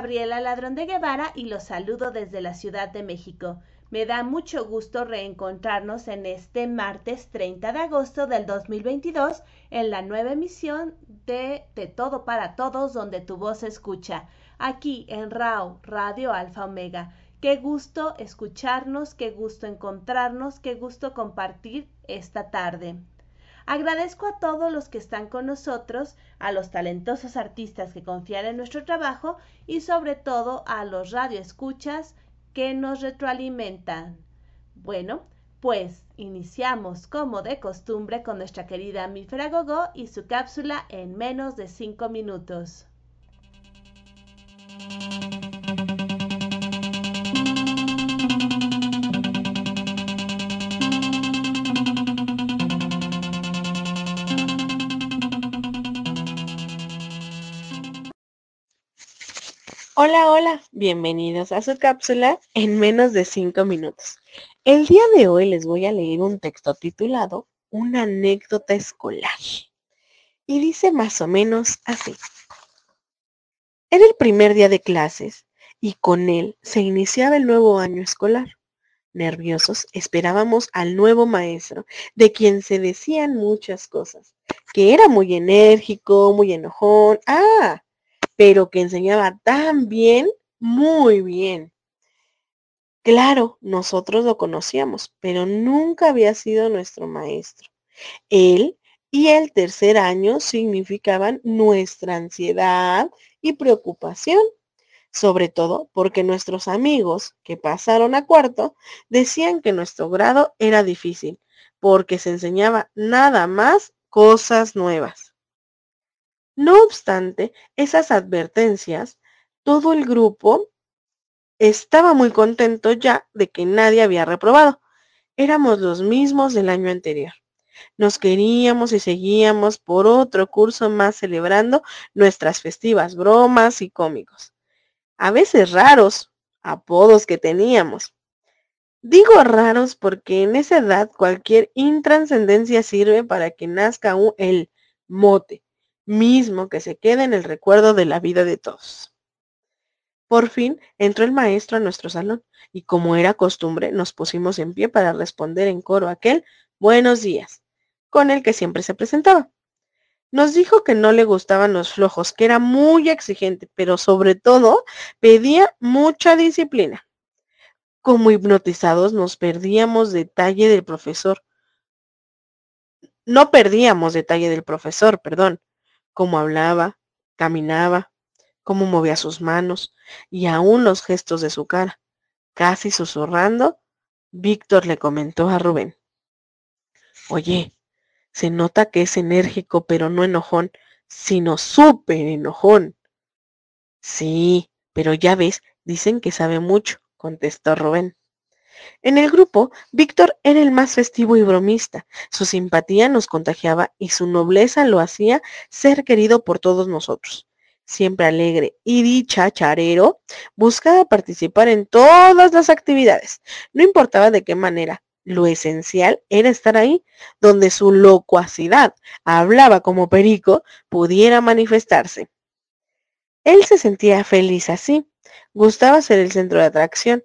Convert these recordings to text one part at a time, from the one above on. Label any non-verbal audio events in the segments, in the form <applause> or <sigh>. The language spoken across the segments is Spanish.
Gabriela Ladrón de Guevara y los saludo desde la Ciudad de México. Me da mucho gusto reencontrarnos en este martes 30 de agosto del 2022 en la nueva emisión de De Todo para Todos donde tu voz se escucha, aquí en RAO, Radio Alfa Omega. Qué gusto escucharnos, qué gusto encontrarnos, qué gusto compartir esta tarde. Agradezco a todos los que están con nosotros, a los talentosos artistas que confían en nuestro trabajo y sobre todo a los radioescuchas que nos retroalimentan. Bueno, pues iniciamos como de costumbre con nuestra querida Mifra Gogo y su cápsula en menos de cinco minutos. Hola, hola, bienvenidos a su cápsula en menos de cinco minutos. El día de hoy les voy a leer un texto titulado Una anécdota escolar. Y dice más o menos así. Era el primer día de clases y con él se iniciaba el nuevo año escolar. Nerviosos esperábamos al nuevo maestro, de quien se decían muchas cosas, que era muy enérgico, muy enojón. Ah, pero que enseñaba tan bien, muy bien. Claro, nosotros lo conocíamos, pero nunca había sido nuestro maestro. Él y el tercer año significaban nuestra ansiedad y preocupación, sobre todo porque nuestros amigos que pasaron a cuarto decían que nuestro grado era difícil, porque se enseñaba nada más cosas nuevas. No obstante esas advertencias, todo el grupo estaba muy contento ya de que nadie había reprobado. Éramos los mismos del año anterior. Nos queríamos y seguíamos por otro curso más celebrando nuestras festivas bromas y cómicos. A veces raros, apodos que teníamos. Digo raros porque en esa edad cualquier intranscendencia sirve para que nazca un, el mote, mismo que se quede en el recuerdo de la vida de todos. Por fin entró el maestro a nuestro salón y como era costumbre nos pusimos en pie para responder en coro aquel buenos días, con el que siempre se presentaba. Nos dijo que no le gustaban los flojos, que era muy exigente, pero sobre todo pedía mucha disciplina. Como hipnotizados nos perdíamos detalle del profesor. No perdíamos detalle del profesor, perdón cómo hablaba, caminaba, cómo movía sus manos y aún los gestos de su cara. Casi susurrando, Víctor le comentó a Rubén. Oye, se nota que es enérgico, pero no enojón, sino súper enojón. Sí, pero ya ves, dicen que sabe mucho, contestó Rubén. En el grupo, Víctor era el más festivo y bromista. Su simpatía nos contagiaba y su nobleza lo hacía ser querido por todos nosotros. Siempre alegre y dicharero, buscaba participar en todas las actividades, no importaba de qué manera. Lo esencial era estar ahí, donde su locuacidad, hablaba como perico, pudiera manifestarse. Él se sentía feliz así, gustaba ser el centro de atracción,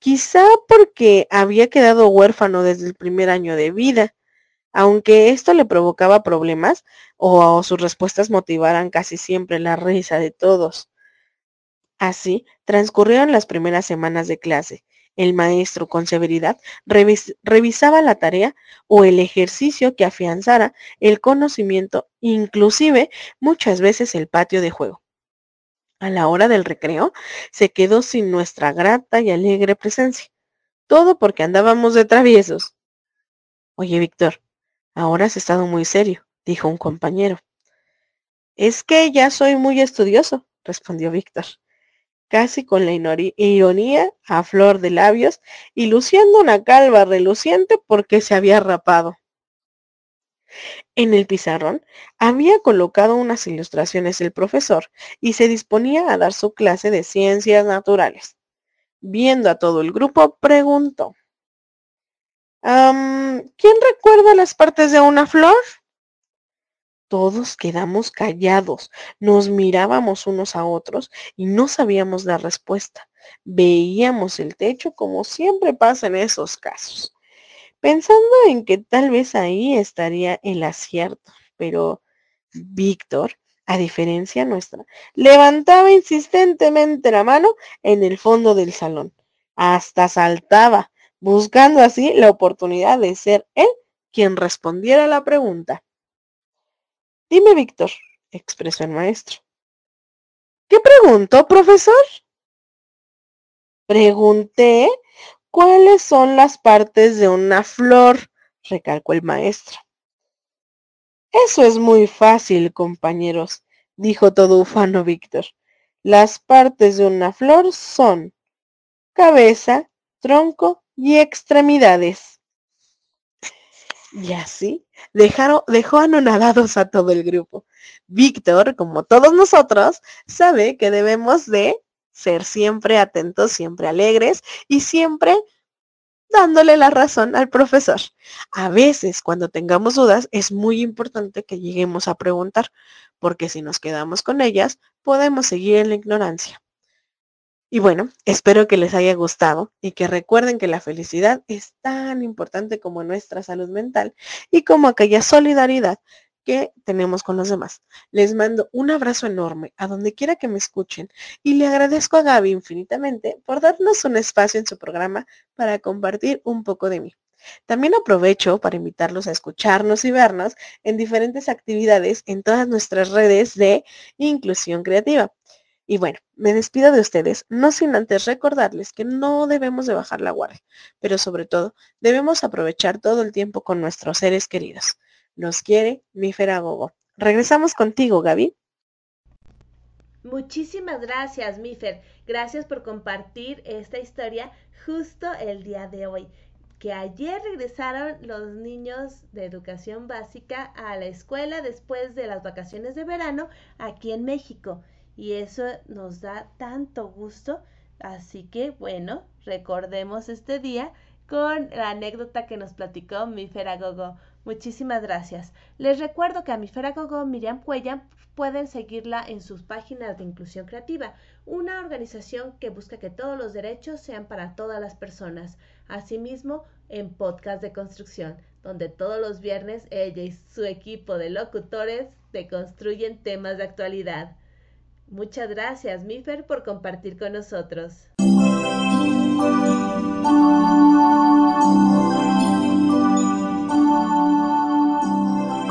Quizá porque había quedado huérfano desde el primer año de vida, aunque esto le provocaba problemas o sus respuestas motivaran casi siempre la risa de todos. Así transcurrieron las primeras semanas de clase. El maestro con severidad revisaba la tarea o el ejercicio que afianzara el conocimiento, inclusive muchas veces el patio de juego a la hora del recreo, se quedó sin nuestra grata y alegre presencia. Todo porque andábamos de traviesos. Oye, Víctor, ahora has estado muy serio, dijo un compañero. Es que ya soy muy estudioso, respondió Víctor, casi con la ironía a flor de labios y luciendo una calva reluciente porque se había rapado. En el pizarrón había colocado unas ilustraciones del profesor y se disponía a dar su clase de ciencias naturales. Viendo a todo el grupo, preguntó. ¿Quién recuerda las partes de una flor? Todos quedamos callados, nos mirábamos unos a otros y no sabíamos la respuesta. Veíamos el techo como siempre pasa en esos casos, pensando en que tal vez ahí estaría el acierto, pero Víctor, a diferencia nuestra, levantaba insistentemente la mano en el fondo del salón. Hasta saltaba, buscando así la oportunidad de ser él quien respondiera a la pregunta. Dime, Víctor, expresó el maestro. ¿Qué preguntó, profesor? Pregunté cuáles son las partes de una flor, recalcó el maestro. Eso es muy fácil, compañeros, dijo todo ufano Víctor. Las partes de una flor son cabeza, tronco y extremidades. Y así dejaron, dejó anonadados a todo el grupo. Víctor, como todos nosotros, sabe que debemos de ser siempre atentos, siempre alegres y siempre dándole la razón al profesor. A veces, cuando tengamos dudas, es muy importante que lleguemos a preguntar, porque si nos quedamos con ellas, podemos seguir en la ignorancia. Y bueno, espero que les haya gustado y que recuerden que la felicidad es tan importante como nuestra salud mental y como aquella solidaridad que tenemos con los demás. Les mando un abrazo enorme a donde quiera que me escuchen y le agradezco a Gaby infinitamente por darnos un espacio en su programa para compartir un poco de mí. También aprovecho para invitarlos a escucharnos y vernos en diferentes actividades en todas nuestras redes de inclusión creativa. Y bueno, me despido de ustedes, no sin antes recordarles que no debemos de bajar la guardia, pero sobre todo debemos aprovechar todo el tiempo con nuestros seres queridos. Nos quiere mi Feragogo. Regresamos contigo, Gaby. Muchísimas gracias, Mifer. Gracias por compartir esta historia justo el día de hoy. Que ayer regresaron los niños de educación básica a la escuela después de las vacaciones de verano aquí en México y eso nos da tanto gusto. Así que bueno, recordemos este día con la anécdota que nos platicó mi Feragogo. Muchísimas gracias. Les recuerdo que a mi Feragogo Miriam Cuella pueden seguirla en sus páginas de inclusión creativa, una organización que busca que todos los derechos sean para todas las personas. Asimismo, en podcast de construcción, donde todos los viernes ella y su equipo de locutores deconstruyen temas de actualidad. Muchas gracias, Mifer, por compartir con nosotros.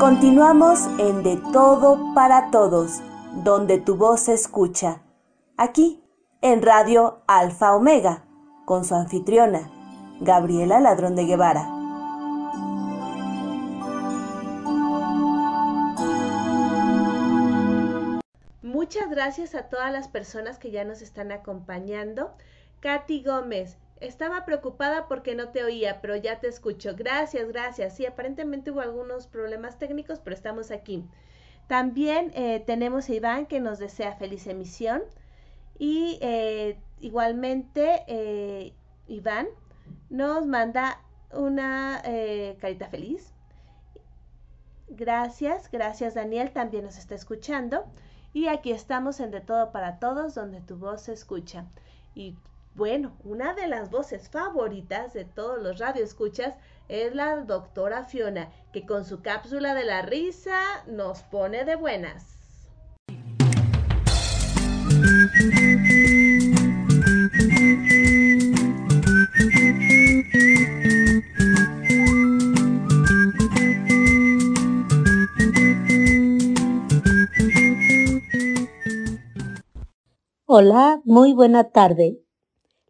Continuamos en De Todo para Todos, donde tu voz se escucha. Aquí, en Radio Alfa Omega, con su anfitriona, Gabriela Ladrón de Guevara. Muchas gracias a todas las personas que ya nos están acompañando. Katy Gómez, estaba preocupada porque no te oía, pero ya te escucho. Gracias, gracias. Sí, aparentemente hubo algunos problemas técnicos, pero estamos aquí. También eh, tenemos a Iván que nos desea feliz emisión. Y eh, igualmente, eh, Iván nos manda una carita feliz. Gracias, gracias Daniel, también nos está escuchando. Y aquí estamos en De Todo para Todos, donde tu voz se escucha. Y bueno, una de las voces favoritas de todos los radioescuchas es la doctora Fiona, que con su cápsula de la risa nos pone de buenas. Hola, muy buena tarde.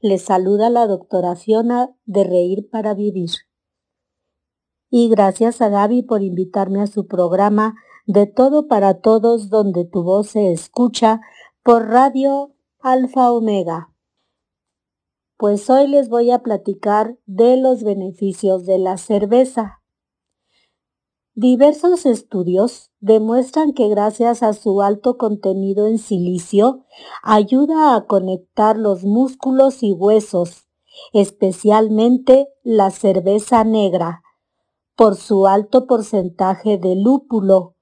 Les saluda la doctora de Reír para Vivir. Y gracias a Gaby por invitarme a su programa De Todo para Todos donde tu voz se escucha por Radio Alfa Omega. Pues hoy les voy a platicar de los beneficios de la cerveza. Diversos estudios demuestran que gracias a su alto contenido en silicio ayuda a conectar los músculos y huesos, especialmente la cerveza negra, por su alto porcentaje de lúpulo,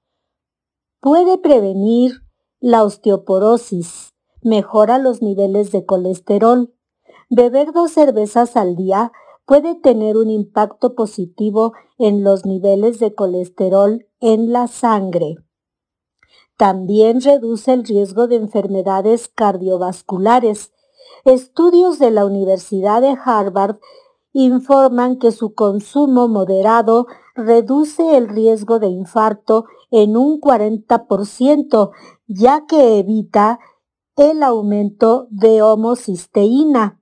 Puede prevenir la osteoporosis, mejora los niveles de colesterol. Beber dos cervezas al día puede tener un impacto positivo en los niveles de colesterol en la sangre. También reduce el riesgo de enfermedades cardiovasculares. Estudios de la Universidad de Harvard informan que su consumo moderado reduce el riesgo de infarto en un 40%, ya que evita el aumento de homocisteína,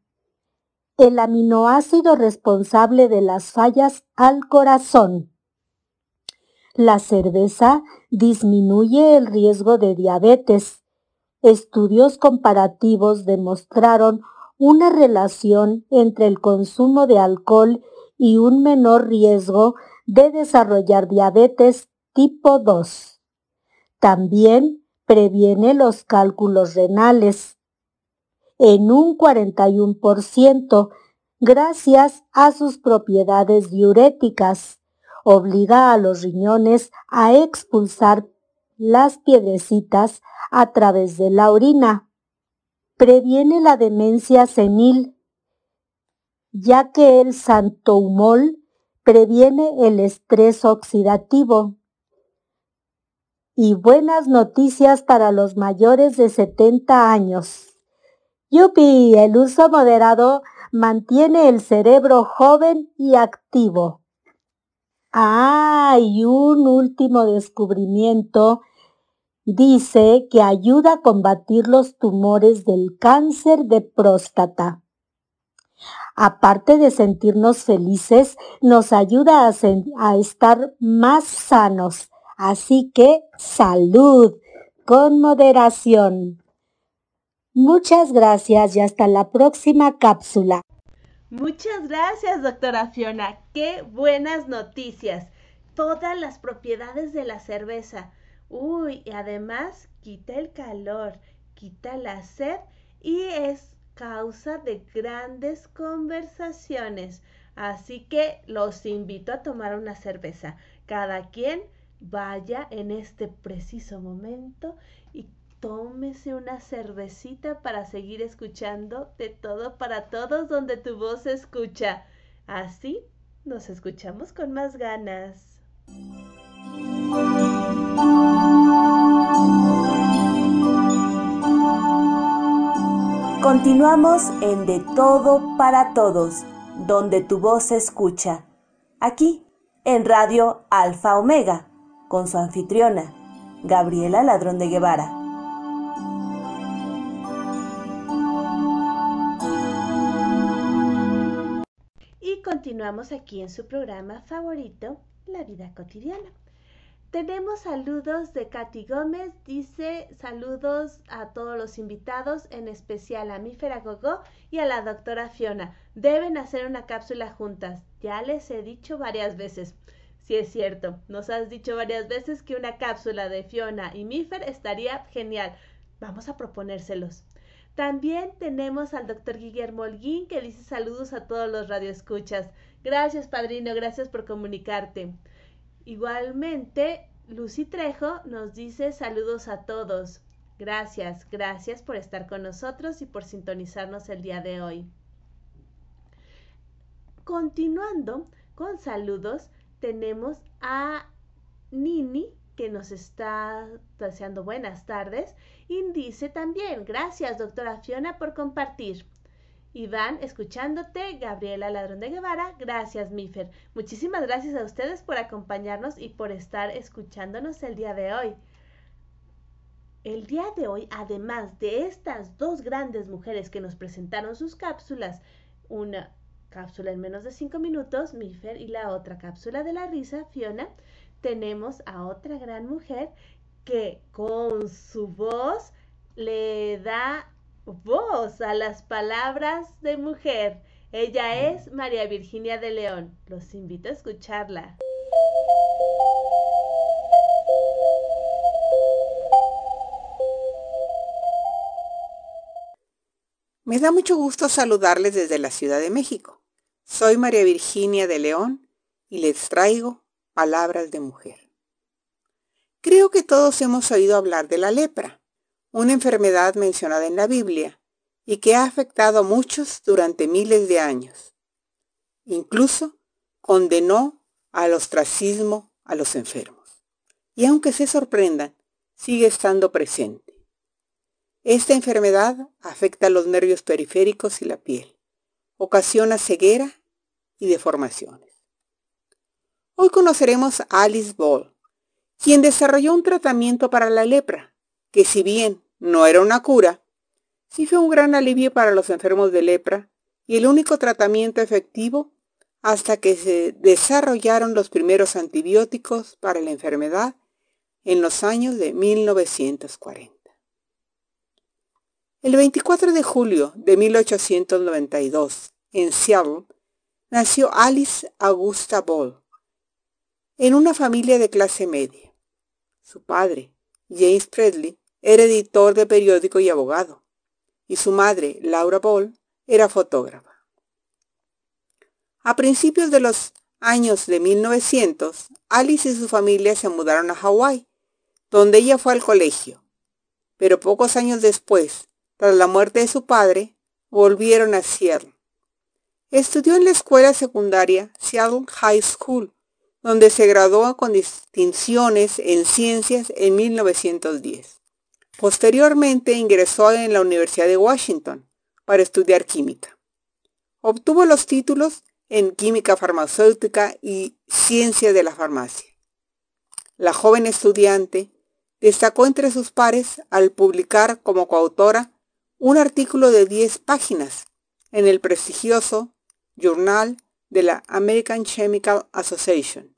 el aminoácido responsable de las fallas al corazón. La cerveza disminuye el riesgo de diabetes. Estudios comparativos demostraron una relación entre el consumo de alcohol y un menor riesgo de desarrollar diabetes tipo 2. También previene los cálculos renales en un 41% gracias a sus propiedades diuréticas. Obliga a los riñones a expulsar las piedrecitas a través de la orina previene la demencia senil, ya que el santoumol previene el estrés oxidativo. Y buenas noticias para los mayores de 70 años. Yupi, el uso moderado mantiene el cerebro joven y activo. Ah, y un último descubrimiento Dice que ayuda a combatir los tumores del cáncer de próstata. Aparte de sentirnos felices, nos ayuda a, estar más sanos. Así que salud, con moderación. Muchas gracias y hasta la próxima cápsula. Muchas gracias, doctora Fiona. Qué buenas noticias. Todas las propiedades de la cerveza Uy, y además quita el calor, quita la sed y es causa de grandes conversaciones. Así que los invito a tomar una cerveza. Cada quien vaya en este preciso momento tómese una cervecita para seguir escuchando de todo para todos donde tu voz se escucha. Así nos escuchamos con más ganas. Continuamos en De Todo para Todos, donde tu voz se escucha. Aquí, en Radio Alfa Omega, con su anfitriona, Gabriela Ladrón de Guevara. Y continuamos aquí en su programa favorito, La Vida Cotidiana. Tenemos saludos de Katy Gómez, dice saludos a todos los invitados, en especial a Mífera Gogó y a la doctora Fiona. Deben hacer una cápsula juntas, ya les he dicho varias veces. Sí es cierto, nos has dicho varias veces que una cápsula de Fiona y Mífer estaría genial. Vamos a proponérselos. También tenemos al doctor Guillermo Holguín que dice saludos a todos los radioescuchas. Gracias, padrino, gracias por comunicarte. Igualmente, Lucy Trejo nos dice saludos a todos. Gracias, gracias por estar con nosotros y por sintonizarnos el día de hoy. Continuando con saludos, tenemos a Nini que nos está deseando buenas tardes y dice también, gracias doctora Fiona por compartir. Iván, escuchándote, Gabriela Ladrón de Guevara, gracias Mifer. Muchísimas gracias a ustedes por acompañarnos y por estar escuchándonos el día de hoy. El día de hoy, además de estas dos grandes mujeres que nos presentaron sus cápsulas, una cápsula en menos de cinco minutos, Mifer, y la otra cápsula de la risa, Fiona, tenemos a otra gran mujer que con su voz le da voz a las palabras de mujer. Ella es María Virginia de León. Los invito a escucharla. Me da mucho gusto saludarles desde la Ciudad de México. Soy María Virginia de León y les traigo palabras de mujer. Creo que todos hemos oído hablar de la lepra, una enfermedad mencionada en la Biblia y que ha afectado a muchos durante miles de años. Incluso condenó al ostracismo a los enfermos. Y aunque se sorprendan, sigue estando presente. Esta enfermedad afecta a los nervios periféricos y la piel. Ocasiona ceguera y deformaciones. Hoy conoceremos a Alice Ball, quien desarrolló un tratamiento para la lepra, que si bien no era una cura, sí fue un gran alivio para los enfermos de lepra y el único tratamiento efectivo hasta que se desarrollaron los primeros antibióticos para la enfermedad en los años de 1940. El 24 de julio de 1892, en Seattle, nació Alice Augusta Ball, en una familia de clase media. Su padre, James Presley, era editor de periódico y abogado, y su madre, Laura Ball, era fotógrafa. A principios de los años de 1900, Alice y su familia se mudaron a Hawái, donde ella fue al colegio. Pero pocos años después, tras la muerte de su padre, volvieron a Seattle. Estudió en la escuela secundaria Seattle High School, donde se graduó con distinciones en ciencias en 1910. Posteriormente ingresó en la Universidad de Washington para estudiar química. Obtuvo los títulos en química farmacéutica y ciencia de la farmacia. La joven estudiante destacó entre sus pares al publicar como coautora un artículo de 10 páginas en el prestigioso Journal de la American Chemical Association.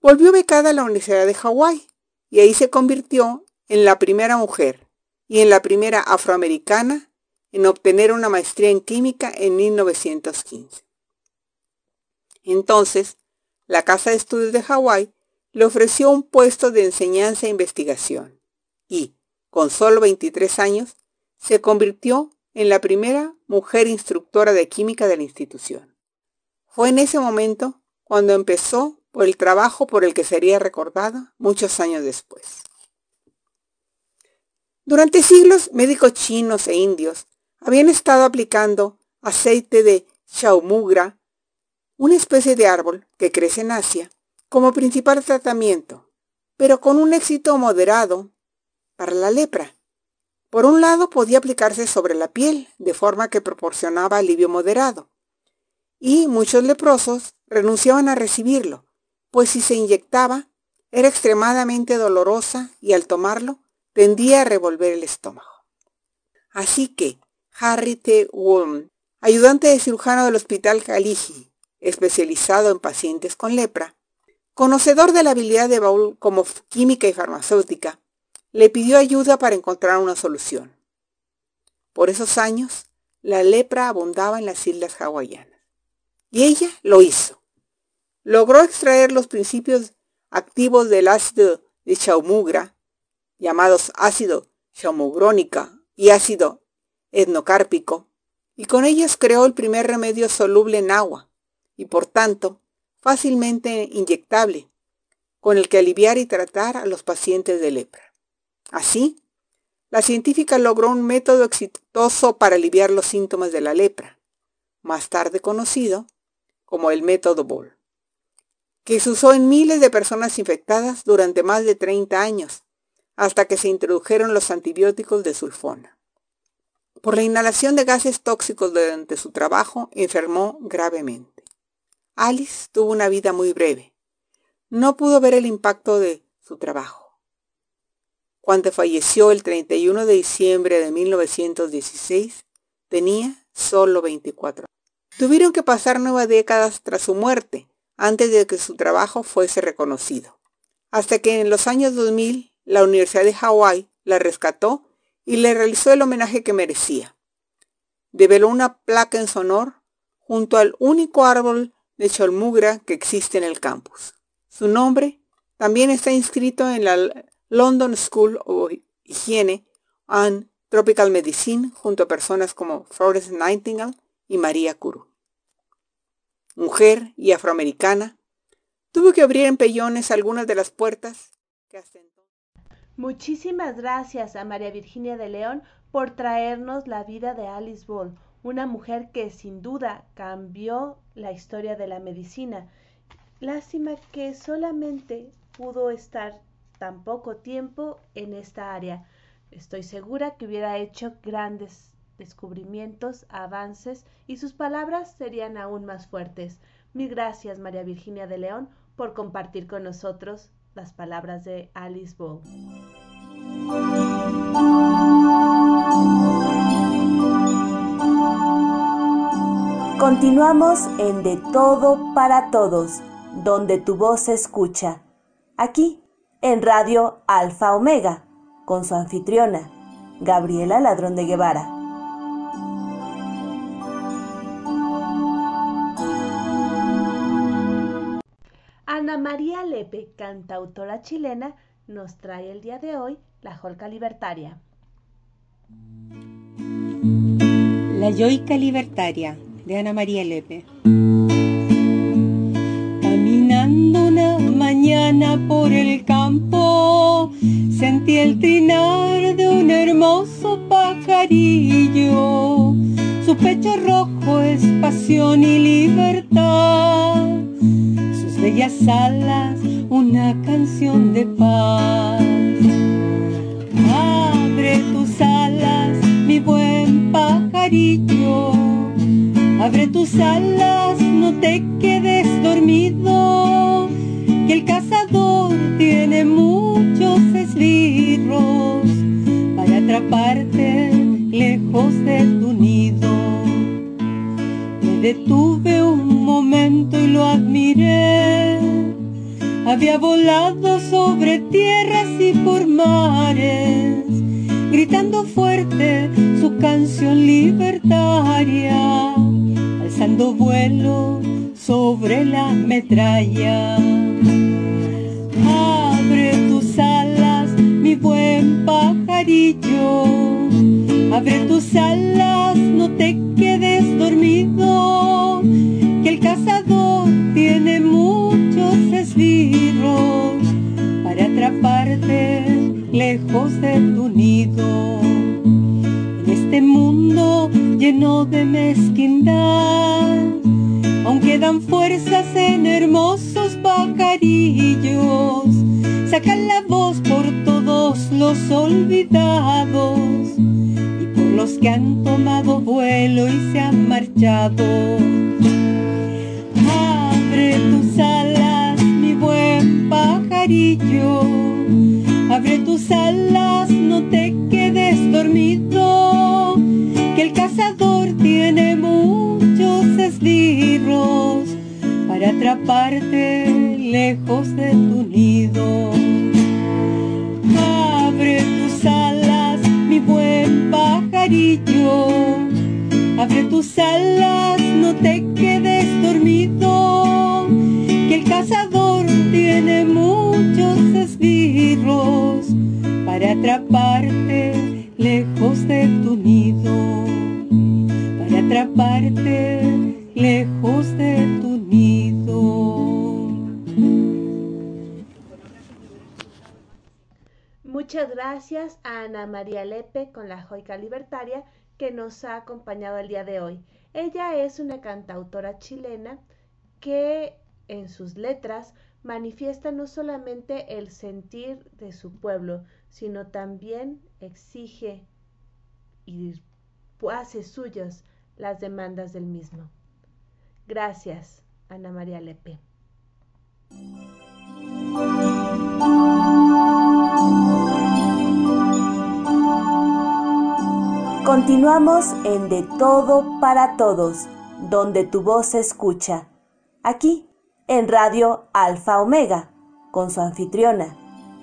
Volvió becada a la Universidad de Hawái y ahí se convirtió en la primera mujer y en la primera afroamericana en obtener una maestría en química en 1915. Entonces, la Casa de Estudios de Hawái le ofreció un puesto de enseñanza e investigación y, con solo 23 años, se convirtió en la primera mujer instructora de química de la institución. Fue en ese momento cuando empezó por el trabajo por el que sería recordada muchos años después. Durante siglos, médicos chinos e indios habían estado aplicando aceite de chaumugra, una especie de árbol que crece en Asia, como principal tratamiento, pero con un éxito moderado para la lepra. Por un lado podía aplicarse sobre la piel, de forma que proporcionaba alivio moderado, y muchos leprosos renunciaban a recibirlo, pues si se inyectaba, era extremadamente dolorosa y al tomarlo tendía a revolver el estómago. Así que, Harry T. Woolman, ayudante de cirujano del Hospital Caligi, especializado en pacientes con lepra, conocedor de la habilidad de Baul como química y farmacéutica, le pidió ayuda para encontrar una solución. Por esos años, la lepra abundaba en las islas hawaianas. Y ella lo hizo. Logró extraer los principios activos del ácido de chaumugra, llamados ácido chaumugrónica y ácido etnocárpico, y con ellas creó el primer remedio soluble en agua, y por tanto fácilmente inyectable, con el que aliviar y tratar a los pacientes de lepra. Así, la científica logró un método exitoso para aliviar los síntomas de la lepra, más tarde conocido como el método Boll, que se usó en miles de personas infectadas durante más de 30 años, hasta que se introdujeron los antibióticos de sulfona. Por la inhalación de gases tóxicos durante su trabajo, enfermó gravemente. Alice tuvo una vida muy breve. No pudo ver el impacto de su trabajo. Cuando falleció el 31 de diciembre de 1916, tenía solo 24 años. Tuvieron que pasar nueve décadas tras su muerte antes de que su trabajo fuese reconocido. Hasta que en los años 2000 la Universidad de Hawái la rescató y le realizó el homenaje que merecía. Develó una placa en su honor junto al único árbol de cholmugra que existe en el campus. Su nombre también está inscrito en la London School of Hygiene and Tropical Medicine junto a personas como Florence Nightingale y María Curie. Mujer y afroamericana, Tuvo que abrir en pellones algunas de las puertas que hasta Muchísimas gracias a María Virginia de León por traernos la vida de Alice Ball, una mujer que sin duda cambió la historia de la medicina. Lástima que solamente pudo estar tan poco tiempo en esta área. Estoy segura que hubiera hecho grandes descubrimientos, avances y sus palabras serían aún más fuertes. Mil gracias, María Virginia de León, por compartir con nosotros las palabras de Alice Ball. Continuamos en De Todo para Todos, donde tu voz se escucha. Aquí, en Radio Alfa Omega, con su anfitriona, Gabriela Ladrón de Guevara. Ana María Lepe, cantautora chilena, nos trae el día de hoy la Jolca Libertaria. La Yoica Libertaria de Ana María Lepe. Caminando una mañana por el campo, sentí el trinar de un hermoso pajarillo. Su pecho rojo es pasión y libertad bellas alas una canción de paz. Abre tus alas, mi buen pajarillo. Abre tus alas, no te quedes dormido, que el cazador tiene muchos esbirros para atraparte lejos de tu nido. Me detuve un y lo admiré. Había volado sobre tierras y por mares, gritando fuerte su canción libertaria, alzando vuelo sobre la metralla. Abre tus alas, mi buen pajarillo, abre tus alas, no te quedes dormido, el cazador tiene muchos esbirros para atraparte lejos de tu nido. En este mundo lleno de mezquindad, aún quedan fuerzas en hermosos pajarillos, sacan la voz por todos los olvidados y por los que han tomado vuelo y se han marchado. Abre tus alas, mi buen pajarillo. Abre tus alas, no te quedes dormido. Que el cazador tiene muchos esbirros para atraparte lejos de tu nido. Abre tus alas, mi buen pajarillo. Abre tus alas, no te quedes dormido, cazador tiene muchos esbirros para atraparte lejos de tu nido, para atraparte lejos de tu nido. Muchas gracias a Ana María Lepe con la Joica Libertaria que nos ha acompañado el día de hoy. Ella es una cantautora chilena que en sus letras manifiesta no solamente el sentir de su pueblo, sino también exige y hace suyas las demandas del mismo. Gracias, Ana María Lepe. Continuamos en De Todo para Todos, donde tu voz se escucha. Aquí, en Radio Alfa Omega, con su anfitriona,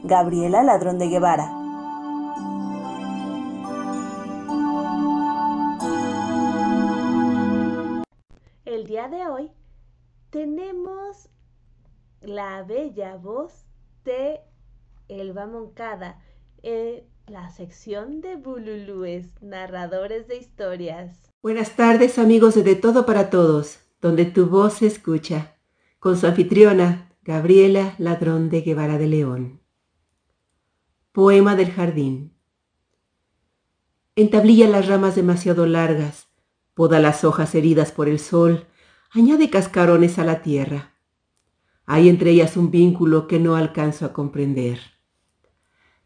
Gabriela Ladrón de Guevara. El día de hoy tenemos la bella voz de Elba Moncada. Eh, la sección de Bululúes, narradores de historias. Buenas tardes amigos de De Todo para Todos, donde tu voz se escucha, con su anfitriona, Gabriela Ladrón de Guevara de León. Poema del jardín. Entablilla las ramas demasiado largas, poda las hojas heridas por el sol, añade cascarones a la tierra. Hay entre ellas un vínculo que no alcanzo a comprender.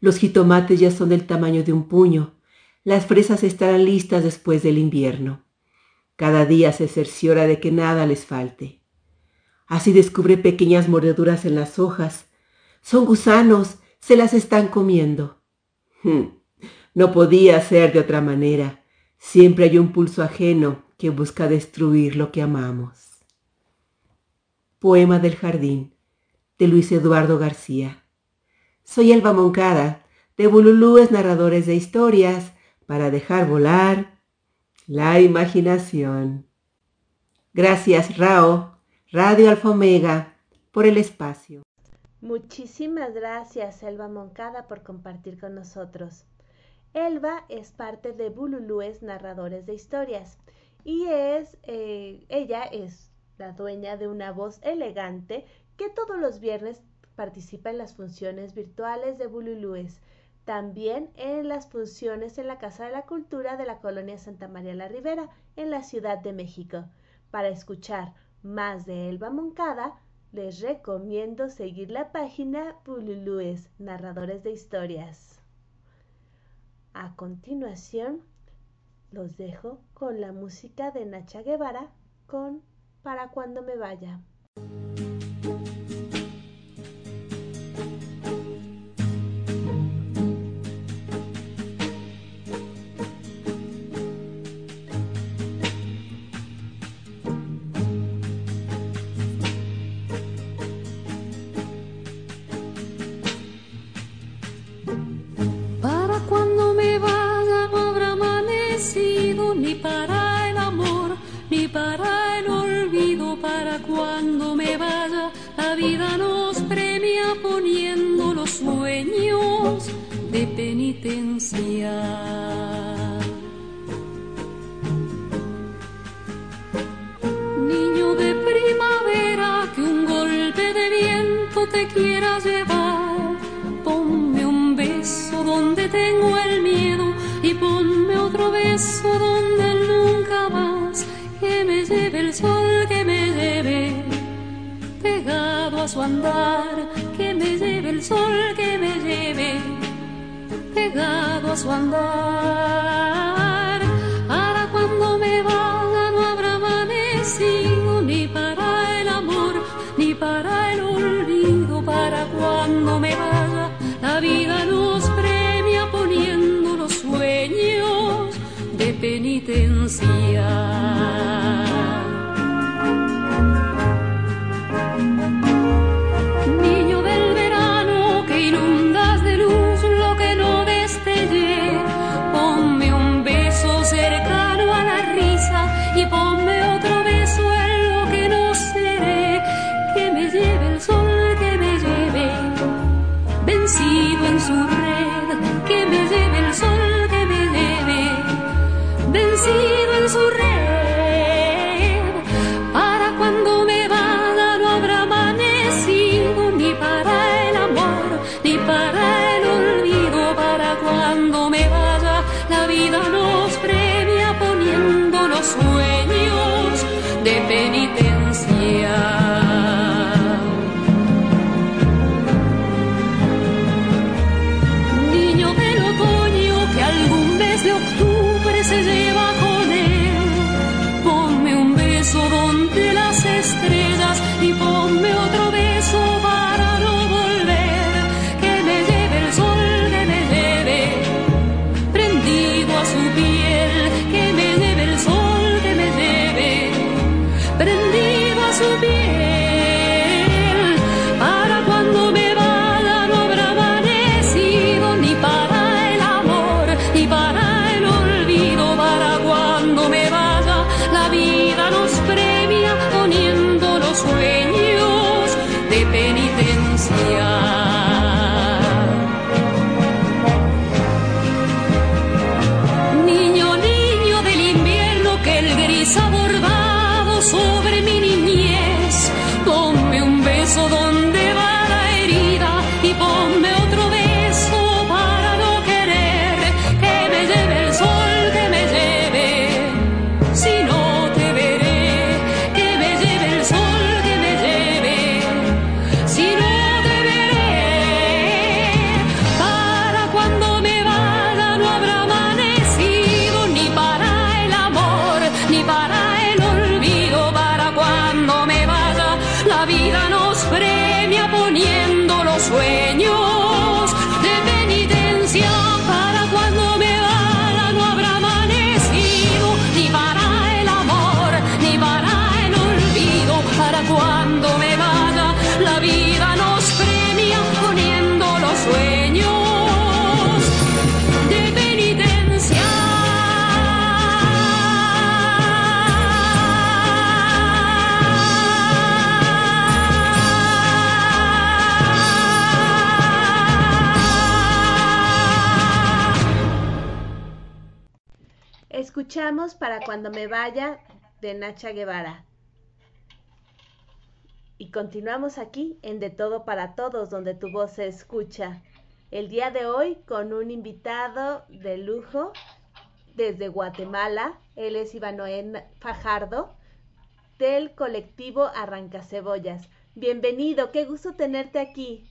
Los jitomates ya son del tamaño de un puño, las fresas estarán listas después del invierno. Cada día se cerciora de que nada les falte. Así descubre pequeñas mordeduras en las hojas. Son gusanos, se las están comiendo. Hmm, no podía ser de otra manera. Siempre hay un pulso ajeno que busca destruir lo que amamos. Poema del Jardín, de Luis Eduardo García. Soy Elba Moncada, de Bululúes Narradores de Historias, para dejar volar la imaginación. Gracias, Rao. Radio Alfa Omega, por el espacio. Muchísimas gracias, Elba Moncada, por compartir con nosotros. Elba es parte de Bululúes Narradores de Historias y es, eh, ella es la dueña de una voz elegante que todos los viernes participa en las funciones virtuales de Bululúes, también en las funciones en la Casa de la Cultura de la Colonia Santa María la Ribera, en la Ciudad de México, para escuchar más de Elba Moncada, les recomiendo seguir la página Pululúes, Narradores de Historias. A continuación, los dejo con la música de Nacha Guevara con Para cuando me vaya. cuando para cuando me vaya de Nacha Guevara. Y continuamos aquí en De Todo para Todos, donde tu voz se escucha. El día de hoy con un invitado de lujo desde Guatemala. Él es Ivanoen Fajardo del colectivo Arrancacebollas. Bienvenido, qué gusto tenerte aquí.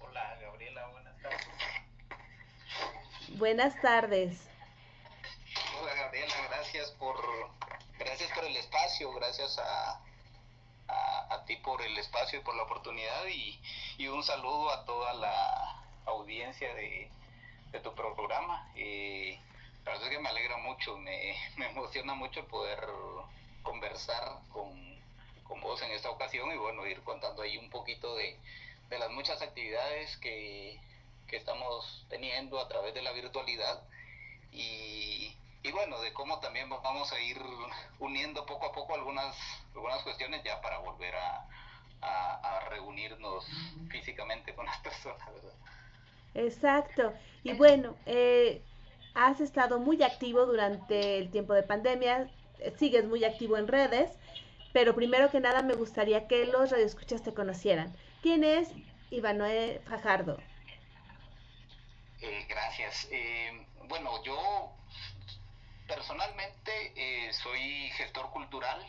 Hola Gabriela, buenas tardes. Buenas tardes. Por gracias por el espacio, gracias a, a, ti por el espacio y por la oportunidad y, y un saludo a toda la audiencia de, de tu programa. Eh, la verdad es que me alegra mucho, me, <laughs> me emociona mucho poder conversar con, con, vos en esta ocasión y bueno, ir contando ahí un poquito de, de las muchas actividades que, que, estamos teniendo a través de la virtualidad y, y, bueno, de cómo también vamos a ir uniendo poco a poco algunas, algunas cuestiones ya para volver a, a, a reunirnos físicamente con las <laughs> personas, ¿verdad? Exacto. Y bueno, eh, has estado muy activo durante el tiempo de pandemia, sigues muy activo en redes, pero primero que nada me gustaría que los radioescuchas te conocieran. ¿Quién es Ivanoe Fajardo? Eh, gracias. Eh, bueno, yo personalmente eh, soy gestor cultural,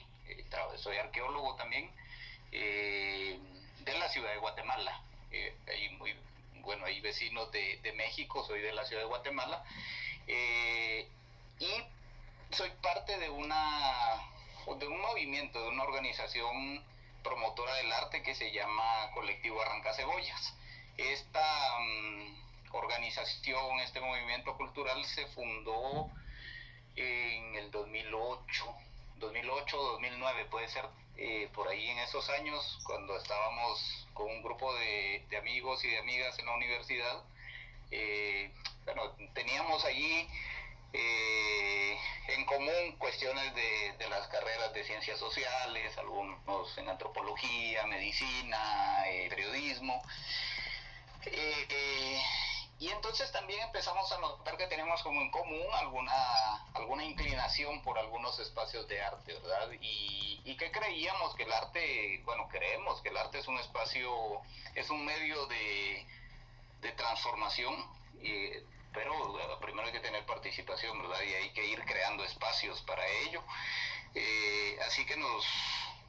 soy arqueólogo también de la ciudad de Guatemala. ahí muy bueno, hay vecinos de, de, México, soy de la ciudad de Guatemala, eh, y soy parte de una de un movimiento, de una organización promotora del arte que se llama Colectivo Arranca Cebollas. Esta um, organización, este movimiento cultural se fundó en el 2008, 2008 2009 puede ser eh, por ahí en esos años cuando estábamos con un grupo de, amigos y de amigas en la universidad eh, bueno teníamos allí eh, en común cuestiones de, las carreras de ciencias sociales algunos en antropología medicina periodismo y entonces también empezamos a notar que tenemos como en común alguna, alguna inclinación por algunos espacios de arte, ¿verdad? Y, y que creíamos que el arte, bueno, creemos que el arte es un espacio, es un medio de, de transformación, y, pero primero hay que tener participación, ¿verdad? Y hay que ir creando espacios para ello. Eh, así que nos,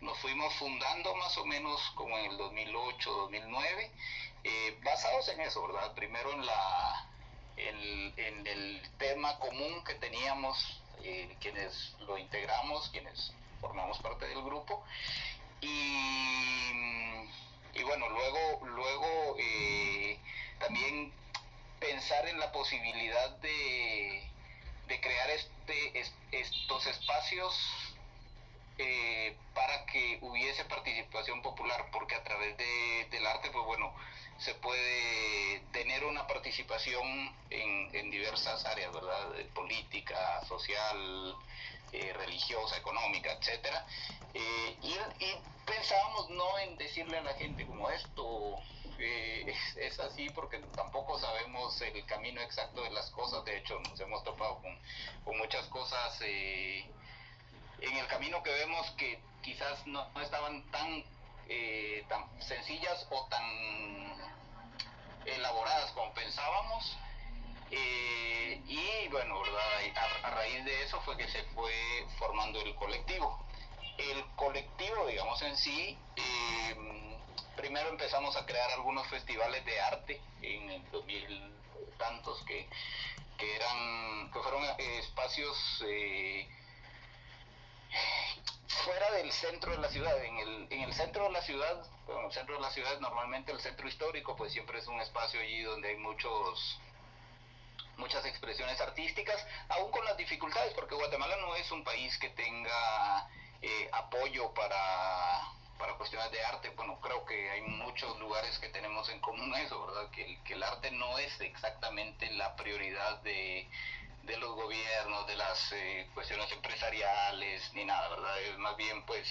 nos fuimos fundando más o menos como en el 2008, 2009 eh, basados en eso, ¿verdad? Primero en, la, en, el tema común que teníamos, eh, quienes lo integramos, quienes formamos parte del grupo, y, y bueno, luego, luego eh, también pensar en la posibilidad de, de crear este, est, estos espacios eh, para que hubiese participación popular, porque a través de, del arte, pues bueno, se puede tener una participación en, en diversas áreas, ¿verdad? política, social, eh, religiosa, económica, etcétera. Eh, y, pensábamos no en decirle a la gente como esto eh, es, es, así porque tampoco sabemos el camino exacto de las cosas. De hecho, nos hemos topado con, con muchas cosas en el camino que vemos que quizás no, no estaban tan eh, tan sencillas o tan elaboradas como pensábamos. Eh, y bueno. A, a, raíz de eso fue que se fue formando el colectivo. El colectivo, digamos en sí, eh, primero empezamos a crear algunos festivales de arte en el 2000 tantos que, que eran que fueron espacios fuera del centro de la ciudad, en el, en el centro de la ciudad, bueno, centro de la ciudad normalmente el centro histórico pues siempre es un espacio allí donde hay muchos muchas expresiones artísticas, aún con las dificultades, porque Guatemala no es un país que tenga eh, apoyo para, para cuestiones de arte, bueno, creo que hay muchos lugares que tenemos en común eso, ¿verdad? Que, que el arte no es exactamente la prioridad de, de los gobiernos, de las eh, cuestiones empresariales, ni nada, ¿verdad? Es más bien pues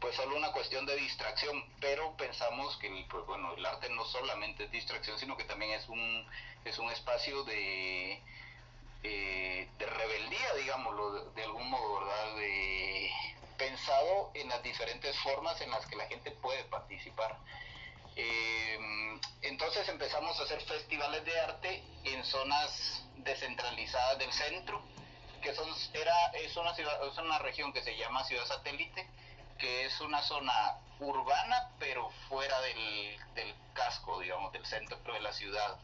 pues solo una cuestión de distracción, pero pensamos que el, pues, bueno, el arte no solamente es distracción, sino que también es un, es un espacio de, eh, de rebeldía, digámoslo, de, algún modo, ¿verdad? De, pensado en las diferentes formas en las que la gente puede participar. Eh, entonces empezamos a hacer festivales de arte en zonas descentralizadas del centro, que son, era, es, una ciudad, es una región que se llama Ciudad Satélite, que es una zona urbana, pero fuera del, del casco, digamos, del centro de la ciudad.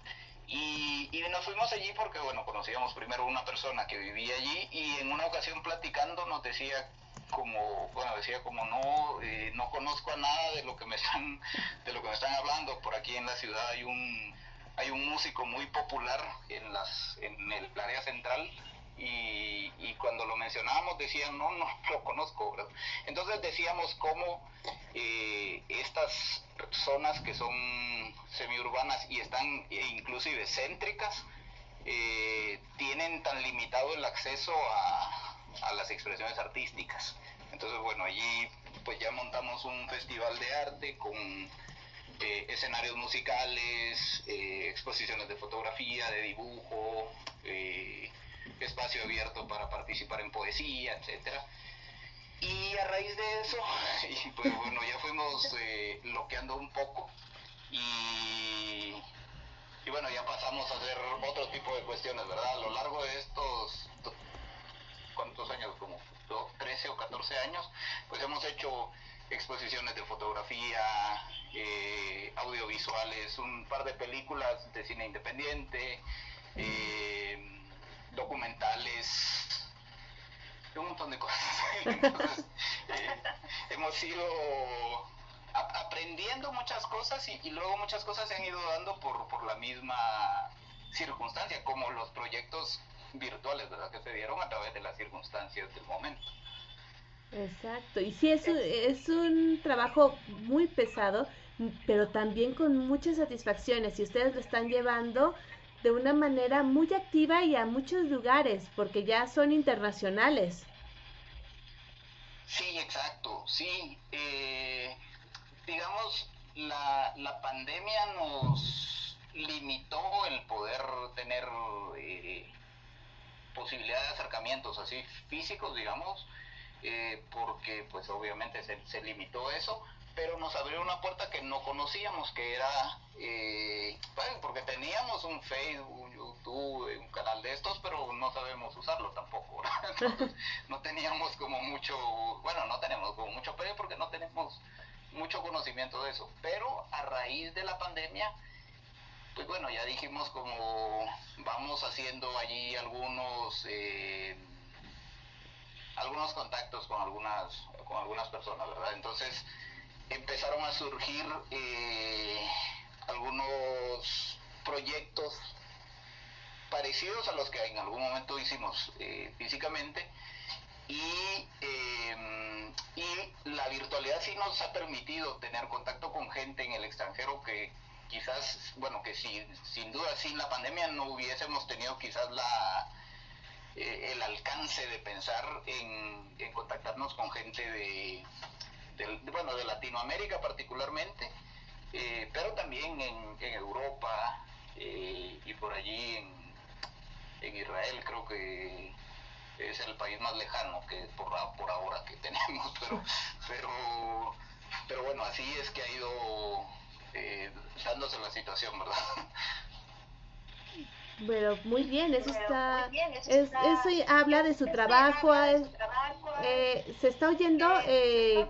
Y, y, nos fuimos allí porque, bueno, conocíamos primero una persona que vivía allí y en una ocasión platicando nos decía como, bueno, decía como no, eh, no conozco a nada de lo que me están, de lo que me están hablando. Por aquí en la ciudad hay un, hay un músico muy popular en las, en el área central y, y, cuando lo mencionábamos decían, no, no lo conozco, Entonces decíamos cómo eh, estas zonas que son semiurbanas y están inclusive céntricas, eh, tienen tan limitado el acceso a, a las expresiones artísticas. Entonces, bueno, allí pues ya montamos un festival de arte con eh, escenarios musicales, eh, exposiciones de fotografía, de dibujo, eh, espacio abierto para participar en poesía, etcétera. Y a raíz de eso, <laughs> pues bueno, ya fuimos bloqueando un poco y, y bueno, ya pasamos a hacer otro tipo de cuestiones, ¿verdad? A lo largo de estos, ¿cuántos años? Como 13 o 14 años, pues hemos hecho exposiciones de fotografía, eh, audiovisuales, un par de películas de cine independiente, eh, documentales, un montón de cosas. <laughs> Eh, hemos ido aprendiendo muchas cosas y, luego muchas cosas se han ido dando por, por la misma circunstancia, como los proyectos virtuales, ¿verdad? Que se dieron a través de las circunstancias del momento. Exacto, y sí, es un, es un trabajo muy pesado, pero también con muchas satisfacciones y ustedes lo están llevando de una manera muy activa y a muchos lugares, porque ya son internacionales. Sí, exacto, sí. Eh, digamos, la, la pandemia nos limitó el poder tener eh, posibilidad de acercamientos así físicos, digamos, eh, porque pues obviamente se, se, limitó eso, pero nos abrió una puerta que no conocíamos, que era, eh, porque teníamos un Facebook, un YouTube, un canal de estos, pero no sabemos usarlo tampoco, <laughs> no teníamos como mucho, bueno, no tenemos como mucho pero porque no tenemos mucho conocimiento de eso, pero a raíz de la pandemia, pues bueno, ya dijimos como vamos haciendo allí algunos eh, algunos contactos con algunas con algunas personas, ¿verdad? Entonces empezaron a surgir eh, algunos proyectos parecidos a los que en algún momento hicimos eh, físicamente y, y la virtualidad sí nos ha permitido tener contacto con gente en el extranjero que quizás, bueno, que sin, sin duda sin la pandemia no hubiésemos tenido quizás la, eh, el alcance de pensar en, en contactarnos con gente de, bueno, de Latinoamérica particularmente, eh, pero también en, en Europa eh, y por allí en, en Israel creo que es el país más lejano que por, por ahora que tenemos, <laughs> pero, pero, pero bueno, así es que ha ido eh, dándose la situación, ¿verdad? Bueno, muy bien, eso está, eso, habla de su trabajo, eh, se está oyendo eh,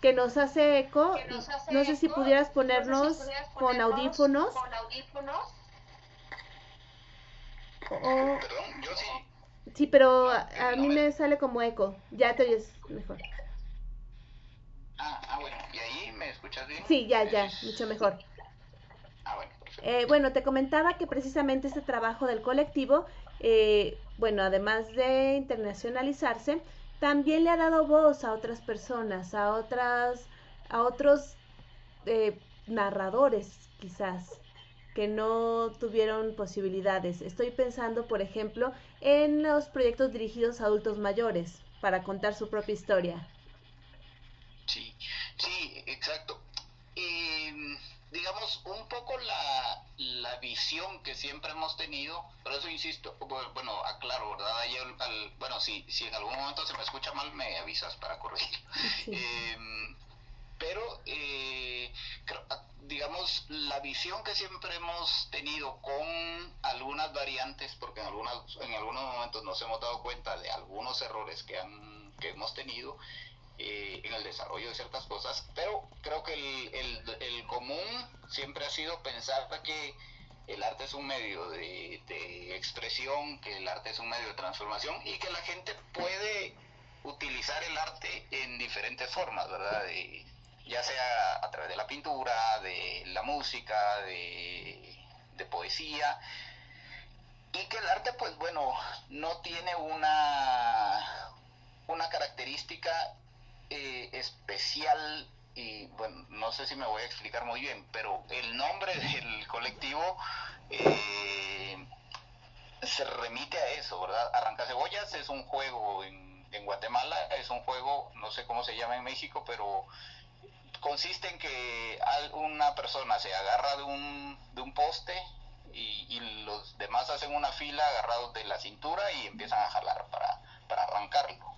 que nos hace eco, no sé si pudieras ponernos con audífonos. Perdón, yo sí. Sí, pero a, mí me sale como eco, ya te oyes mejor. Ah, ah, bueno, ¿y ahí me escuchas bien? Sí, ya, ya, mucho mejor. Ah, bueno, eh, bueno, te comentaba que precisamente este trabajo del colectivo, eh, bueno, además de internacionalizarse, también le ha dado voz a otras personas, a otras, a otros eh, narradores, quizás, que no tuvieron posibilidades. Estoy pensando, por ejemplo, en los proyectos dirigidos a adultos mayores para contar su propia historia. Sí, exacto. Em, digamos, un poco la, la, visión que siempre hemos tenido, por eso insisto, bueno, aclaro, ¿verdad? bueno, si, si en algún momento se me escucha mal, me avisas para corregir. Em, pero, eh, digamos, la visión que siempre hemos tenido con algunas variantes, porque en, algunas, en algunos momentos nos hemos dado cuenta de algunos errores que, han, que hemos tenido, eh, en el desarrollo de ciertas cosas, pero creo que el, el, común siempre ha sido pensar que el arte es un medio de, de, expresión, que el arte es un medio de transformación y que la gente puede utilizar el arte en diferentes formas, ¿verdad? ya sea a través de la pintura, de la música, de, de poesía, y que el arte, pues bueno, no tiene una, una característica eh, especial y bueno, no sé si me voy a explicar muy bien, pero el nombre del colectivo eh, se remite a eso, ¿verdad? Arranca Cebollas es un juego en, en, Guatemala, es un juego, no sé cómo se llama en México, pero consiste en que una persona se agarra de un, de un poste y, los demás hacen una fila agarrados de la cintura y empiezan a jalar para, para arrancarlo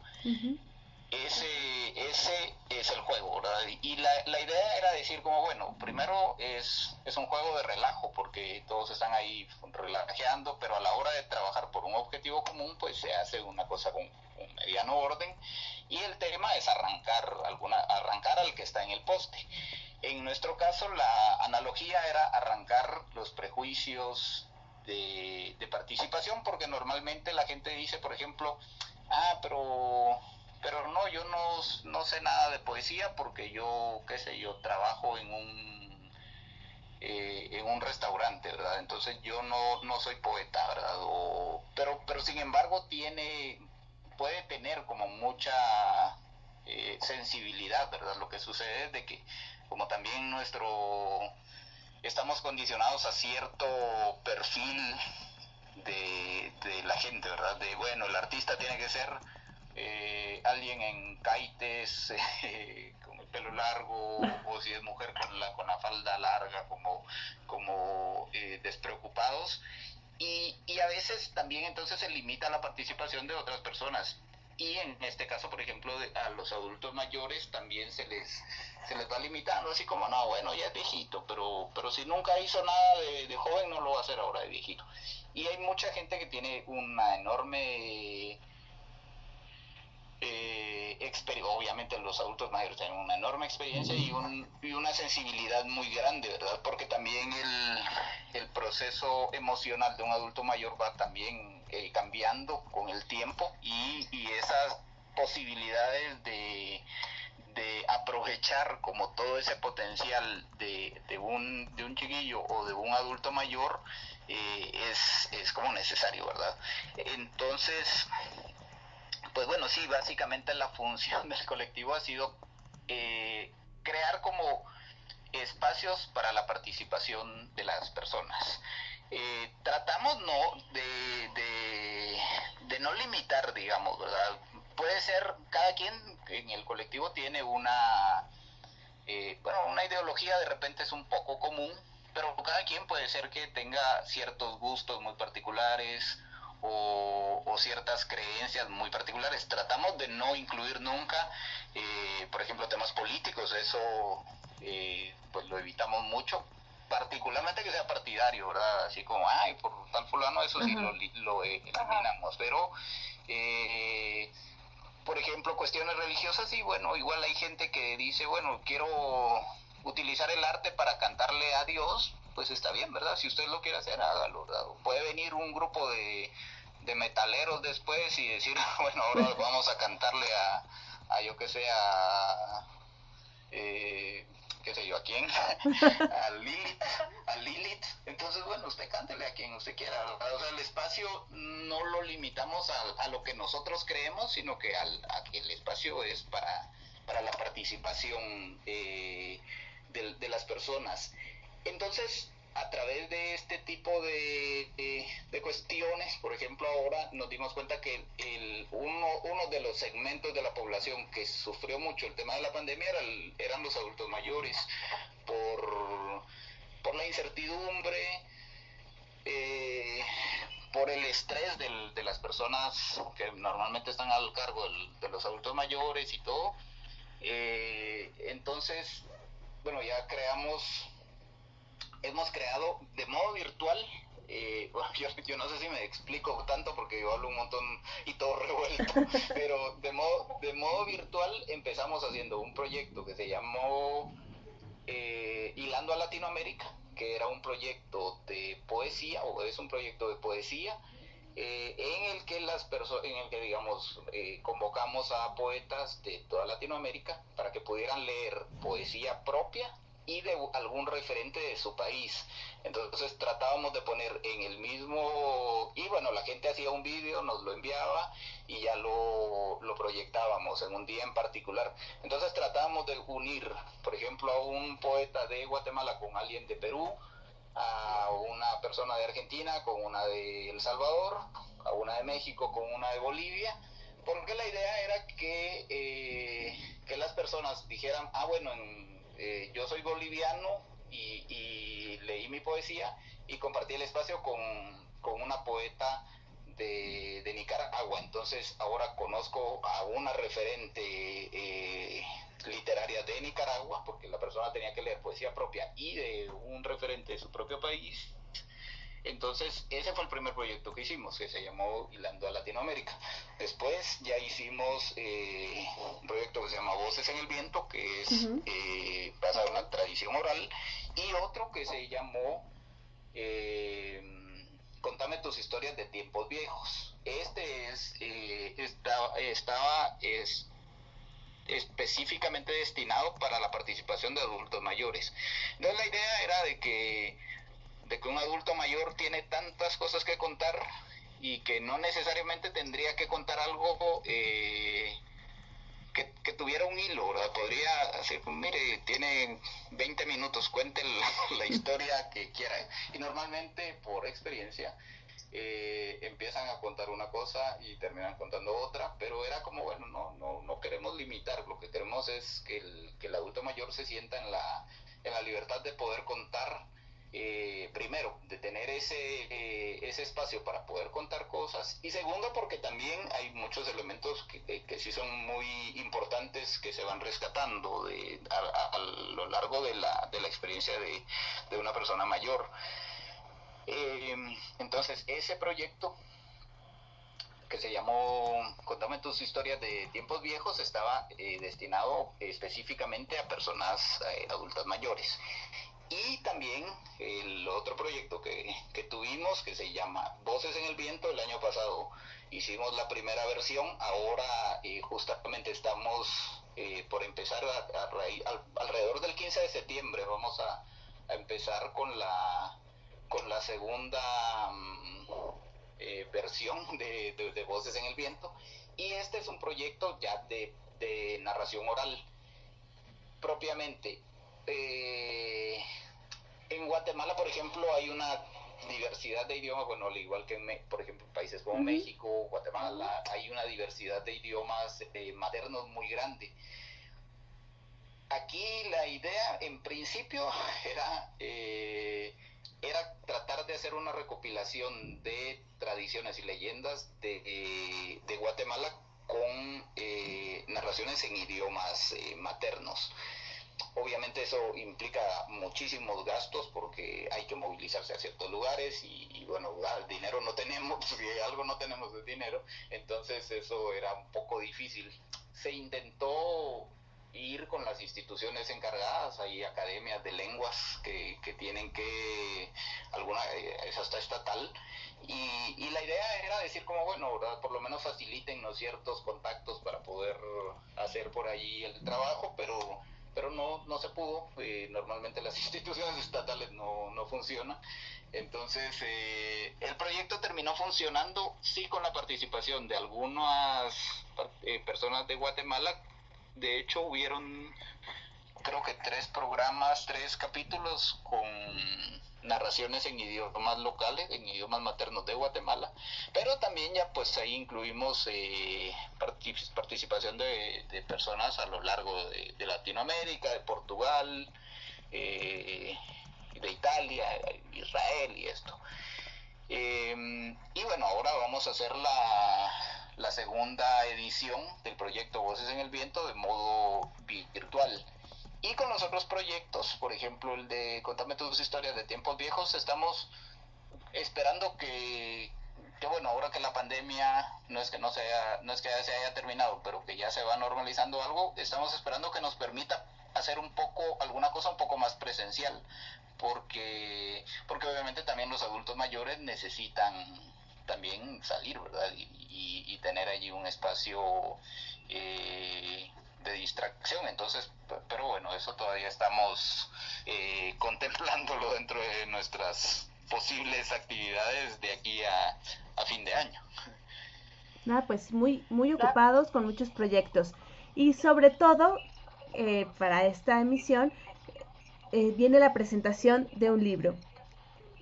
ese, ese es el juego, ¿verdad? Y la, la, idea era decir como, bueno, primero es, es un juego de relajo, porque todos están ahí relajeando, pero a la hora de trabajar por un objetivo común, pues se hace una cosa con un mediano orden, y el tema es arrancar, alguna, arrancar al que está en el poste. En nuestro caso, la analogía era arrancar los prejuicios de, de participación, porque normalmente la gente dice, por ejemplo, ah, pero pero no, yo no, no sé nada de poesía porque yo, qué sé yo, trabajo en un, eh, en un restaurante, ¿verdad? Entonces yo no, no soy poeta, ¿verdad? pero, pero sin embargo tiene, puede tener como mucha eh, sensibilidad, ¿verdad? Lo que sucede es de que como también nuestro, estamos condicionados a cierto perfil de, de la gente, ¿verdad? De, bueno, el artista tiene que ser eh, alguien en caites <laughs> eh, con el pelo largo o si es mujer con la, con la falda larga como, como eh, despreocupados. Y, y, a veces también entonces se limita la participación de otras personas. Y en este caso por ejemplo a los adultos mayores también se les se les va limitando así como no bueno ya es viejito pero pero si nunca hizo nada de, de joven no lo va a hacer ahora de viejito y hay mucha gente que tiene una enorme eh, obviamente los adultos mayores tienen una enorme experiencia y, una sensibilidad muy grande, ¿verdad? Porque también el, proceso emocional de un adulto mayor va también eh, cambiando con el tiempo y, esas posibilidades de, aprovechar como todo ese potencial de, un, de un chiquillo o de un adulto mayor eh, es, es como necesario, ¿verdad? Entonces, pues bueno, sí, básicamente la función <laughs> del colectivo ha sido eh, crear como espacios para la participación de las personas. Eh, tratamos no de, no limitar, digamos, ¿verdad? Puede ser, cada quien en el colectivo tiene una, eh, bueno, una ideología de repente es un poco común, pero cada quien puede ser que tenga ciertos gustos muy particulares, o, ciertas creencias muy particulares. Tratamos de no incluir nunca, eh, por ejemplo, temas políticos, eso eh, pues lo evitamos mucho, particularmente que sea partidario, ¿verdad? Así como, ay, por tal fulano, eso sí lo, lo eliminamos, pero... Eh, por ejemplo, cuestiones religiosas, y bueno, igual hay gente que dice, bueno, quiero utilizar el arte para cantarle a Dios, pues está bien, ¿verdad? Si usted lo quiere hacer, hágalo, ¿verdad? Puede venir un grupo de, de metaleros después y decir, <laughs> bueno, ahora <laughs> vamos a cantarle a, a yo que sé, a, eh, qué sé yo, a quién, <laughs> a Lilith, a Lilith. Entonces, bueno, usted cántele a quien usted quiera. O sea, el espacio no lo limitamos a, a lo que nosotros creemos, sino que al, a que el espacio es para, para la participación eh, de, de las personas. Entonces, a través de este tipo de, cuestiones, por ejemplo, ahora nos dimos cuenta que el, uno, uno de los segmentos de la población que sufrió mucho el tema de la pandemia eran los adultos mayores por la incertidumbre, eh, por el estrés de las personas que normalmente están al cargo de los adultos mayores y todo. Eh, entonces, bueno, ya creamos, hemos creado de modo virtual eh, <laughs> yo, no sé si me explico tanto porque yo hablo un montón y todo revuelto, <laughs> pero de modo, de modo virtual empezamos haciendo un proyecto que se llamó eh, Hilando a Latinoamérica, que era un proyecto de poesía, o es un proyecto de poesía, eh, en el que las personas, en el que digamos eh, convocamos a poetas de toda Latinoamérica para que pudieran leer poesía propia y de algún referente de su país. Entonces tratábamos de poner en el mismo, y bueno, la gente hacía un vídeo, nos lo enviaba y ya lo, lo proyectábamos en un día en particular. Entonces tratábamos de unir, por ejemplo, a un poeta de Guatemala con alguien de Perú, a una persona de Argentina con una de El Salvador, a una de México con una de Bolivia, porque la idea era que, eh, que las personas dijeran, ah, bueno, eh, yo soy boliviano y, y, leí mi poesía y compartí el espacio con, con una poeta de, de, Nicaragua. Entonces ahora conozco a una referente eh, literaria de Nicaragua, porque la persona tenía que leer poesía propia y de un referente de su propio país. Entonces, ese fue el primer proyecto que hicimos, que se llamó Hilando a Latinoamérica. Después ya hicimos eh, un proyecto que se llama Voces en el Viento, que es eh, basado en la tradición oral, y otro que se llamó eh, Contame tus historias de tiempos viejos. Este es, estaba, estaba es, específicamente destinado para la participación de adultos mayores. Entonces la idea era de que, de que un adulto mayor tiene tantas cosas que contar y que no necesariamente tendría que contar algo eh, que, tuviera un hilo, ¿verdad? Podría decir, mire, tiene 20 minutos, cuente <laughs> la, historia que quiera. Y normalmente, por experiencia, eh, empiezan a contar una cosa y terminan contando otra, pero era como, bueno, no, no, no queremos limitar, lo que queremos es que el, que el adulto mayor se sienta en la, en la libertad de poder contar, eh, primero, de tener ese, eh, ese espacio para poder contar cosas, y segundo, porque también hay muchos elementos que, que sí son muy importantes que se van rescatando de, a, a, lo largo de la, de la experiencia de, de una persona mayor. Eh, entonces, ese proyecto que se llamó Contame tus historias de tiempos viejos estaba eh, destinado específicamente a personas eh, adultas mayores. Y también el otro proyecto que, que, tuvimos que se llama Voces en el Viento, el año pasado hicimos la primera versión, ahora eh, justamente estamos eh, por empezar alrededor del 15 de septiembre, vamos a, empezar con la con la segunda um, eh, versión de, de, de, Voces en el Viento. Y este es un proyecto ya de, de narración oral. Propiamente, eh, en Guatemala, por ejemplo, hay una diversidad de idiomas, bueno, al igual que, en, por ejemplo, países como uh -huh. México, Guatemala, hay una diversidad de idiomas eh, maternos muy grande. Aquí la idea, en principio, <laughs> era eh, era tratar de hacer una recopilación de tradiciones y leyendas de, eh, de Guatemala con narraciones en idiomas maternos. Obviamente eso implica muchísimos gastos porque hay que movilizarse a ciertos lugares y, bueno, dinero no tenemos, <laughs> si algo no tenemos de dinero, entonces eso era un poco difícil. Se intentó ir con las instituciones encargadas, hay academias de lenguas que, que tienen que, alguna es hasta estatal, y, y, la idea era decir como, bueno, por lo menos facilítennos ciertos contactos para poder hacer por ahí el trabajo, pero pero no, no se pudo, eh, normalmente las <laughs> instituciones estatales no, no funcionan, entonces eh, el proyecto terminó funcionando sí con la participación de algunas eh, personas de Guatemala. De hecho, hubieron creo que tres programas, tres capítulos con narraciones en idiomas locales, en idiomas maternos de Guatemala, pero también ya pues ahí incluimos eh, participación de, personas a lo largo de, de Latinoamérica, de Portugal, eh, de Italia, Israel y esto. Em, y bueno, ahora vamos a hacer la, la segunda edición del proyecto Voces en el Viento de modo virtual. Y con los otros proyectos, por ejemplo el de Contame tus historias de tiempos viejos, estamos esperando que, que bueno, ahora que la pandemia no es que no sea, no es que ya se haya terminado, pero que ya se va normalizando algo, estamos esperando que nos permita hacer un poco, alguna cosa un poco más presencial, porque, porque obviamente también los adultos mayores necesitan también salir, ¿verdad? Y, tener allí un espacio eh, de distracción. Entonces, pero bueno, eso todavía estamos eh, <laughs> contemplándolo dentro de nuestras posibles actividades de aquí a, a fin de año. Nada, pues muy, muy ocupados con muchos proyectos. Y sobre todo, eh, para esta emisión, viene la presentación de un libro.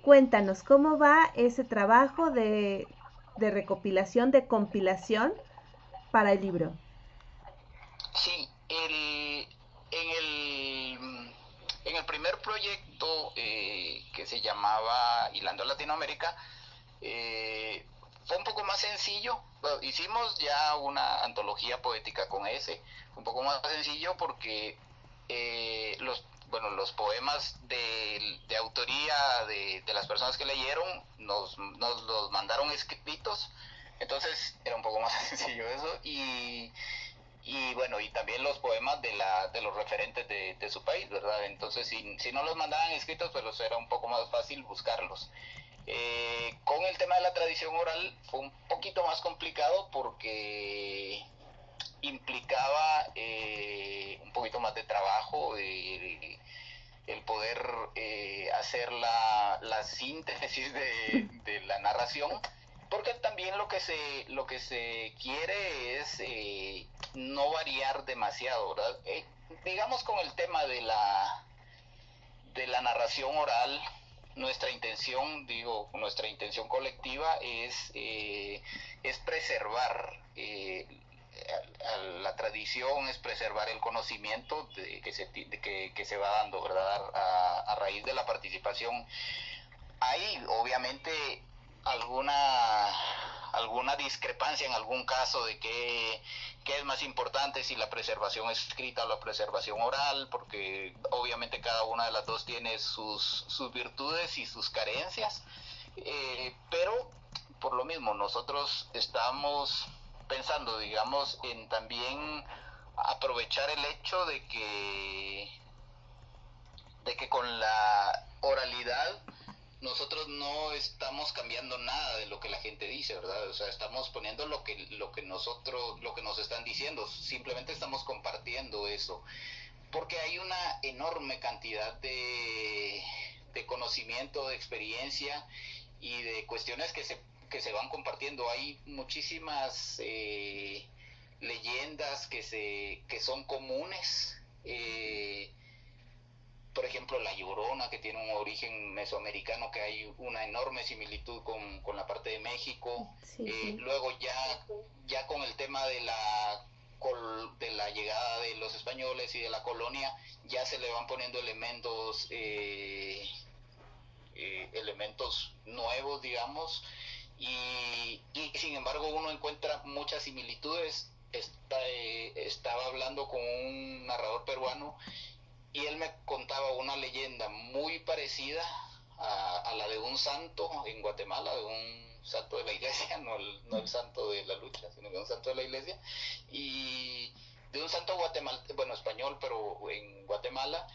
Cuéntanos, ¿cómo va ese trabajo de, recopilación, de compilación para el libro? El, en, el, en el primer proyecto eh, que se llamaba Hilando Latinoamérica, eh, fue un poco más sencillo. hicimos ya una antología poética con ese, un poco más sencillo porque eh, los bueno, los poemas de, de autoría de, de, las personas que leyeron nos, nos los mandaron escritos, entonces era un poco más <laughs> sencillo eso. Y, y bueno, y también los poemas de, la, de los referentes de, su país, ¿verdad? Entonces, si, si, no los mandaban escritos, pues era un poco más fácil buscarlos. Eh, con el tema de la tradición oral fue un poquito más complicado porque implicaba eh, un poquito más de trabajo, de, el poder eh, hacer la, la síntesis de, de, la narración, porque también lo que se, lo que se quiere es eh, no variar demasiado, ¿verdad? Eh, digamos con el tema de la, de la narración oral, nuestra intención, digo, nuestra intención colectiva es, es preservar la tradición es preservar el conocimiento de, que, se, que, se va dando, ¿verdad? A, raíz de la participación. Hay, obviamente, alguna alguna discrepancia en algún caso de qué, es más importante, si la preservación escrita o la preservación oral, porque obviamente cada una de las dos tiene sus, sus virtudes y sus carencias, eh, pero por lo mismo nosotros estamos pensando, digamos, en también aprovechar el hecho de que de que con la oralidad nosotros no estamos cambiando nada de lo que la gente dice, ¿verdad? O sea, estamos poniendo lo que lo que nosotros lo que nos están diciendo, simplemente estamos compartiendo eso. Porque hay una enorme cantidad de de conocimiento, de experiencia y de cuestiones que se que se van compartiendo. Hay muchísimas eh, leyendas que, se, que son comunes. Eh, por ejemplo, la Llorona, que tiene un origen mesoamericano, que hay una enorme similitud con, con la parte de México. Eh, luego ya, ya con el tema de la de la llegada de los españoles y de la colonia, ya se le van poniendo elementos elementos nuevos, digamos, y, sin embargo uno encuentra muchas similitudes. Eh, estaba hablando con un narrador peruano y él me contaba una leyenda muy parecida a, la de un santo en Guatemala, de un santo de la iglesia, <laughs> no el, no el santo de la lucha, sino de un santo de la iglesia, y de un santo guatemalteco, bueno, español, pero en Guatemala,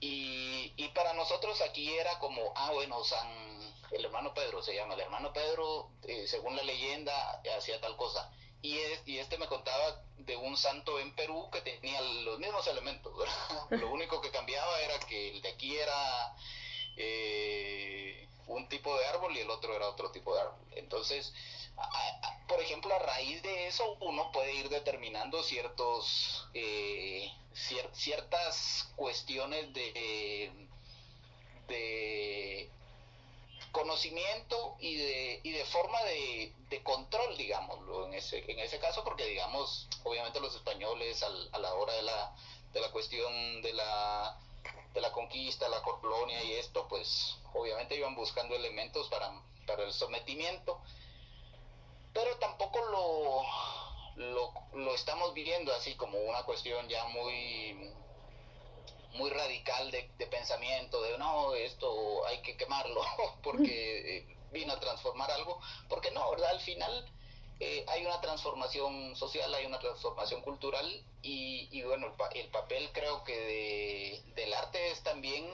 y, y para nosotros aquí era como, ah, bueno, San el hermano Pedro se llama, el hermano Pedro, eh, según la leyenda, hacía tal cosa. Y, y este me contaba de un santo en Perú que tenía los mismos elementos. <laughs> Lo único que cambiaba era que el de aquí era eh, un tipo de árbol y el otro era otro tipo de árbol. Entonces, por ejemplo, a raíz de eso uno puede ir determinando ciertos eh, ciertas cuestiones de, de conocimiento y de, y de forma de, de, control, digámoslo, en ese, en ese caso, porque digamos, obviamente los españoles a la hora de la, de la cuestión de la de la conquista, la colonia y esto, pues obviamente iban buscando elementos para, para el sometimiento, pero tampoco lo, lo, lo, estamos viendo así como una cuestión ya muy muy radical de, de pensamiento, de no, esto hay que quemarlo <laughs> porque eh, vino a transformar algo, porque no, ¿verdad? Al final eh, hay una transformación social, hay una transformación cultural y, y bueno, el, el, papel creo que de, del arte es también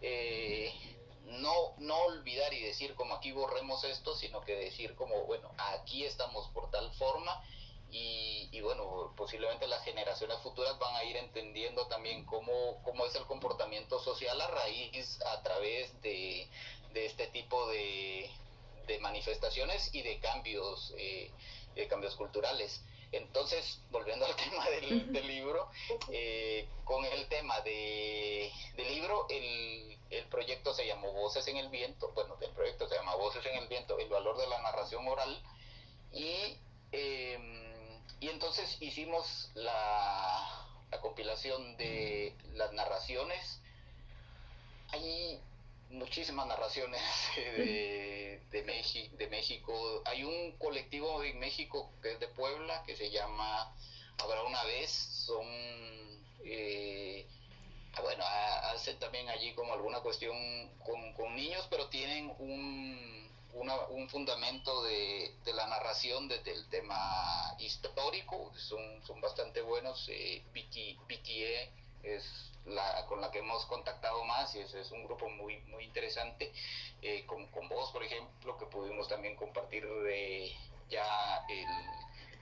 eh, no, no olvidar y decir como aquí borremos esto, sino que decir como, bueno, aquí estamos por tal forma y, y, bueno, posiblemente las generaciones futuras van a ir entendiendo también cómo, cómo es el comportamiento social a raíz, a través de, de este tipo de, de manifestaciones y de cambios, eh, de cambios culturales. Entonces, volviendo al <laughs> tema del, libro, eh, con el tema de, del libro, el, el, proyecto se llamó Voces en el Viento, bueno, el proyecto se llama Voces en el Viento, el valor de la narración oral, y, eh, y entonces hicimos la, la compilación de las narraciones. Hay muchísimas narraciones <laughs> de, de, México, de México. Hay un colectivo en México que es de Puebla que se llama Habrá una vez. Son, eh, bueno, hacen también allí como alguna cuestión con, con niños, pero tienen un, una, un fundamento de, de, la narración desde el tema histórico. Son, son bastante buenos. Eh, Vicky E es la, con la que hemos contactado más y ese es un grupo muy, muy interesante, eh, con, con, vos, por ejemplo, que pudimos también compartir eh, ya el,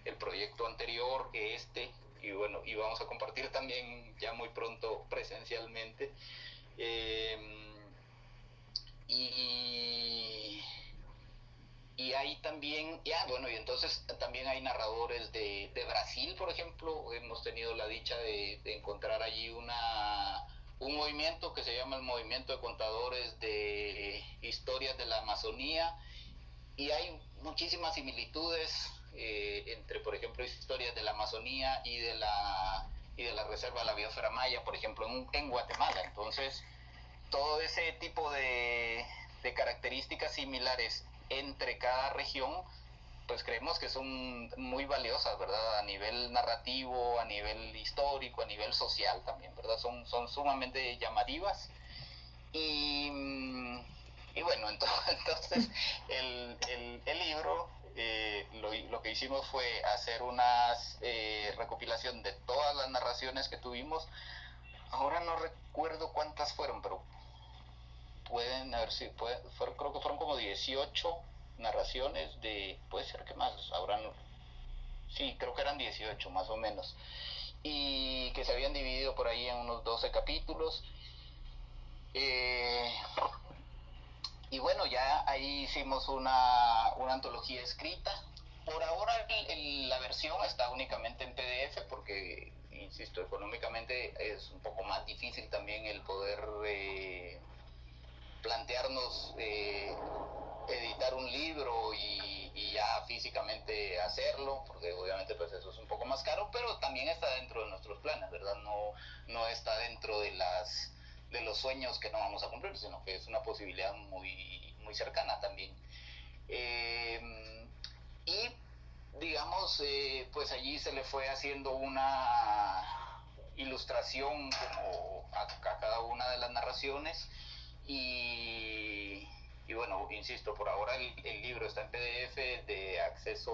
el, proyecto anterior que este, y bueno, y vamos a compartir también ya muy pronto presencialmente. Eh, y y hay también, ya bueno, y entonces también hay narradores de, de Brasil, por ejemplo, hemos tenido la dicha de, de, encontrar allí una, un movimiento que se llama el Movimiento de Contadores de Historias de la Amazonía, y hay muchísimas similitudes eh, entre, por ejemplo, historias de la Amazonía y de la, y de la Reserva de la Biosfera Maya, por ejemplo, en, en Guatemala. Entonces, todo ese tipo de, de características similares entre cada región, pues creemos que son muy valiosas, ¿verdad? A nivel narrativo, a nivel histórico, a nivel social también, ¿verdad? Son, son sumamente llamativas. Y, y bueno, <laughs> entonces, el, el, el libro, eh, lo, lo, que hicimos fue hacer una eh, recopilación de todas las narraciones que tuvimos. Ahora no recuerdo cuántas fueron, pero pueden haber sido, puede, creo que fueron como 18 narraciones de, puede ser que más, habrán, sí, creo que eran 18 más o menos, y que se habían dividido por ahí en unos 12 capítulos. Eh, y bueno, ya ahí hicimos una, una antología escrita. Por ahora la versión está únicamente en PDF porque, insisto, económicamente es un poco más difícil también el poder eh, plantearnos eh, editar un libro y, ya físicamente hacerlo, porque obviamente pues eso es un poco más caro, pero también está dentro de nuestros planes, ¿verdad? No, no está dentro de las de los sueños que no vamos a cumplir, sino que es una posibilidad muy, muy cercana también. Eh, y digamos, eh, pues allí se le fue haciendo una ilustración como a cada una de las narraciones y, y, bueno, insisto, por ahora el, el, libro está en PDF de acceso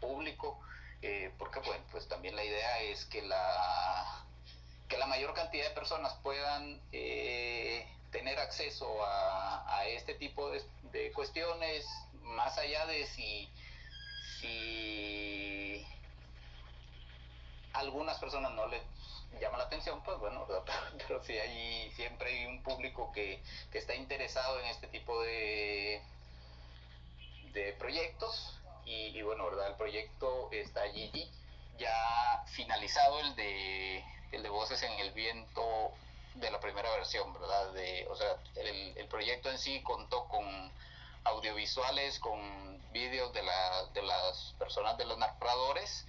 público, eh, porque bueno, pues también la idea es que la, que la mayor cantidad de personas puedan eh, tener acceso a, a este tipo de, de, cuestiones, más allá de si, si algunas personas no les llama la atención, pues bueno, <laughs> pero, pero sí hay, siempre hay un público que, que está interesado en este tipo de, de proyectos y, y, bueno, ¿verdad? El proyecto está allí ya finalizado el de, el de Voces en el Viento de la primera versión, ¿verdad? De, o sea, el, el proyecto en sí contó con audiovisuales, con vídeos de, la, de las personas, de los narradores,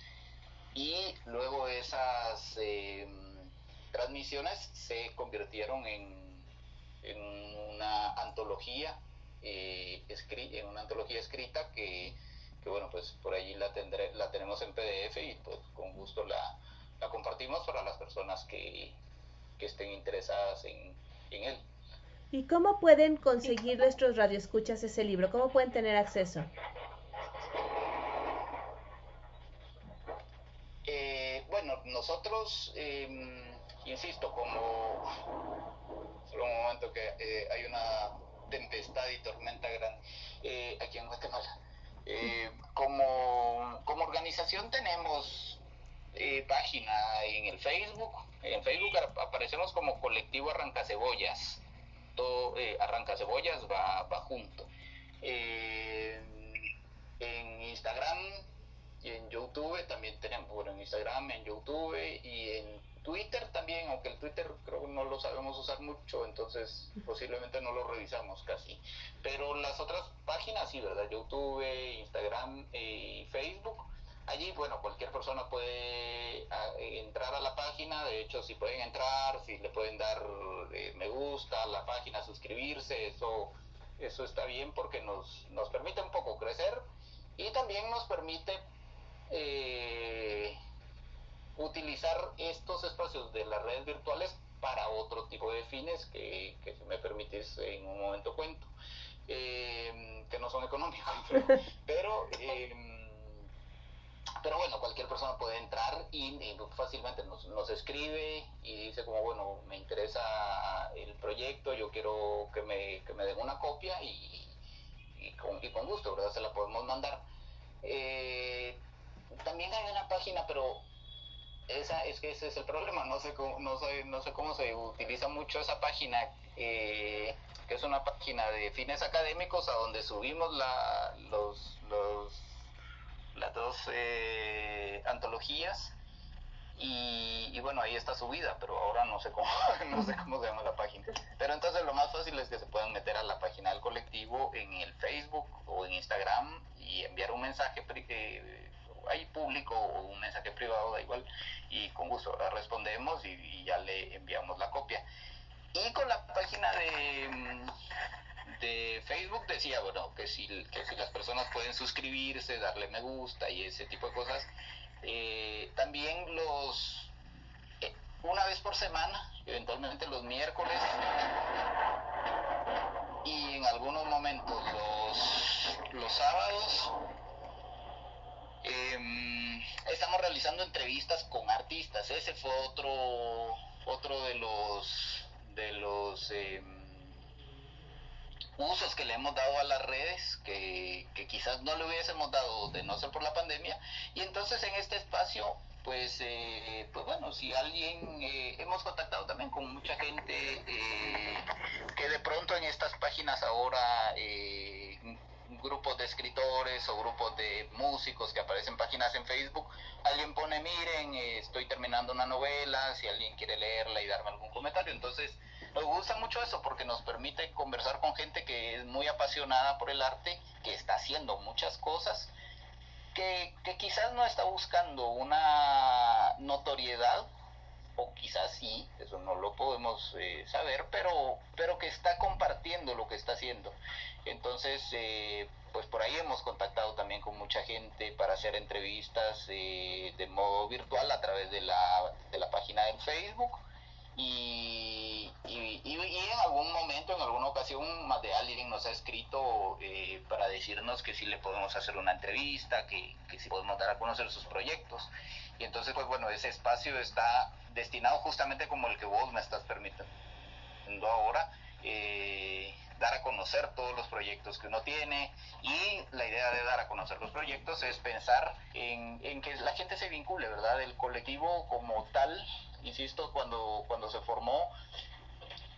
y luego esas eh, transmisiones se convirtieron en, en una antología eh, en una antología escrita que, que, bueno pues por allí la tendré la tenemos en PDF y pues con gusto la, la compartimos para las personas que, que estén interesadas en, en él. ¿Y cómo pueden conseguir nuestros radioescuchas ese libro? ¿Cómo pueden tener acceso? Eh, bueno, nosotros, eh, insisto, como... Solo un momento que eh, hay una tempestad y tormenta grande eh, aquí en Guatemala. Eh, como, como organización tenemos eh, página en el Facebook. En Facebook aparecemos como colectivo Arrancacebollas. Todo eh, Arrancacebollas va, va junto. En Instagram y en YouTube también tenemos, bueno, en Instagram, en YouTube y en Twitter también, aunque el Twitter creo que no lo sabemos usar mucho, entonces posiblemente no lo revisamos casi. Pero las otras páginas sí, ¿verdad? YouTube, Instagram y Facebook allí, bueno, cualquier persona puede a, entrar a la página, de hecho, si pueden entrar, si le pueden dar eh, me gusta a la página, suscribirse, eso, eso está bien porque nos, nos permite un poco crecer y también nos permite eh, utilizar estos espacios de las redes virtuales para otro tipo de fines que, si me permitís en un momento cuento, eh, que no son económicos, <laughs> pero... pero eh, pero bueno, cualquier persona puede entrar y, y fácilmente nos, nos, escribe y dice como, bueno, me interesa el proyecto, yo quiero que me, que me den una copia y, y, con, y con gusto, ¿verdad? Se la podemos mandar. Eh, también hay una página, pero esa es que ese es el problema, no sé cómo, no sé, no sé cómo se utiliza mucho esa página, eh, que es una página de fines académicos a donde subimos la, los, los las dos eh, antologías y, y, bueno ahí está subida pero ahora no sé cómo <laughs> no sé cómo se llama la página. Pero entonces lo más fácil es que se puedan meter a la página del colectivo en el Facebook o en Instagram y enviar un mensaje eh, ahí público o un mensaje privado da igual y con gusto ahora respondemos y, ya le enviamos la copia y con la página de de Facebook decía, bueno, que si, que si las personas pueden suscribirse, darle me gusta y ese tipo de cosas. Eh, también los, eh, una vez por semana, eventualmente los miércoles y en algunos momentos los, los sábados, eh, estamos realizando entrevistas con artistas. Ese fue otro, otro de los, de los, eh, usos que le hemos dado a las redes que, que, quizás no le hubiésemos dado de no ser por la pandemia y entonces en este espacio pues eh, pues bueno si alguien eh, hemos contactado también con mucha gente eh, que de pronto en estas páginas ahora eh, grupos de escritores o grupos de músicos que aparecen páginas en Facebook, alguien pone, miren, estoy terminando una novela, si alguien quiere leerla y darme algún comentario. Entonces, nos gusta mucho eso porque nos permite conversar con gente que es muy apasionada por el arte, que está haciendo muchas cosas, que, que quizás no está buscando una notoriedad, o quizás sí, eso no lo podemos eh, saber, pero, pero que está compartiendo lo que está haciendo. Entonces, eh, pues por ahí hemos contactado también con mucha gente para hacer entrevistas eh, de modo virtual a través de la, de la página del Facebook. Y, y, en algún momento, en alguna ocasión, más de alguien nos ha escrito eh, para decirnos que sí le podemos hacer una entrevista, que, que sí podemos dar a conocer sus proyectos. Y entonces, pues bueno, ese espacio está destinado justamente como el que vos me estás permitiendo ahora, eh, dar a conocer todos los proyectos que uno tiene y la idea de dar a conocer los proyectos es pensar en, que la gente se vincule, ¿verdad? El colectivo como tal, insisto, cuando, cuando se formó,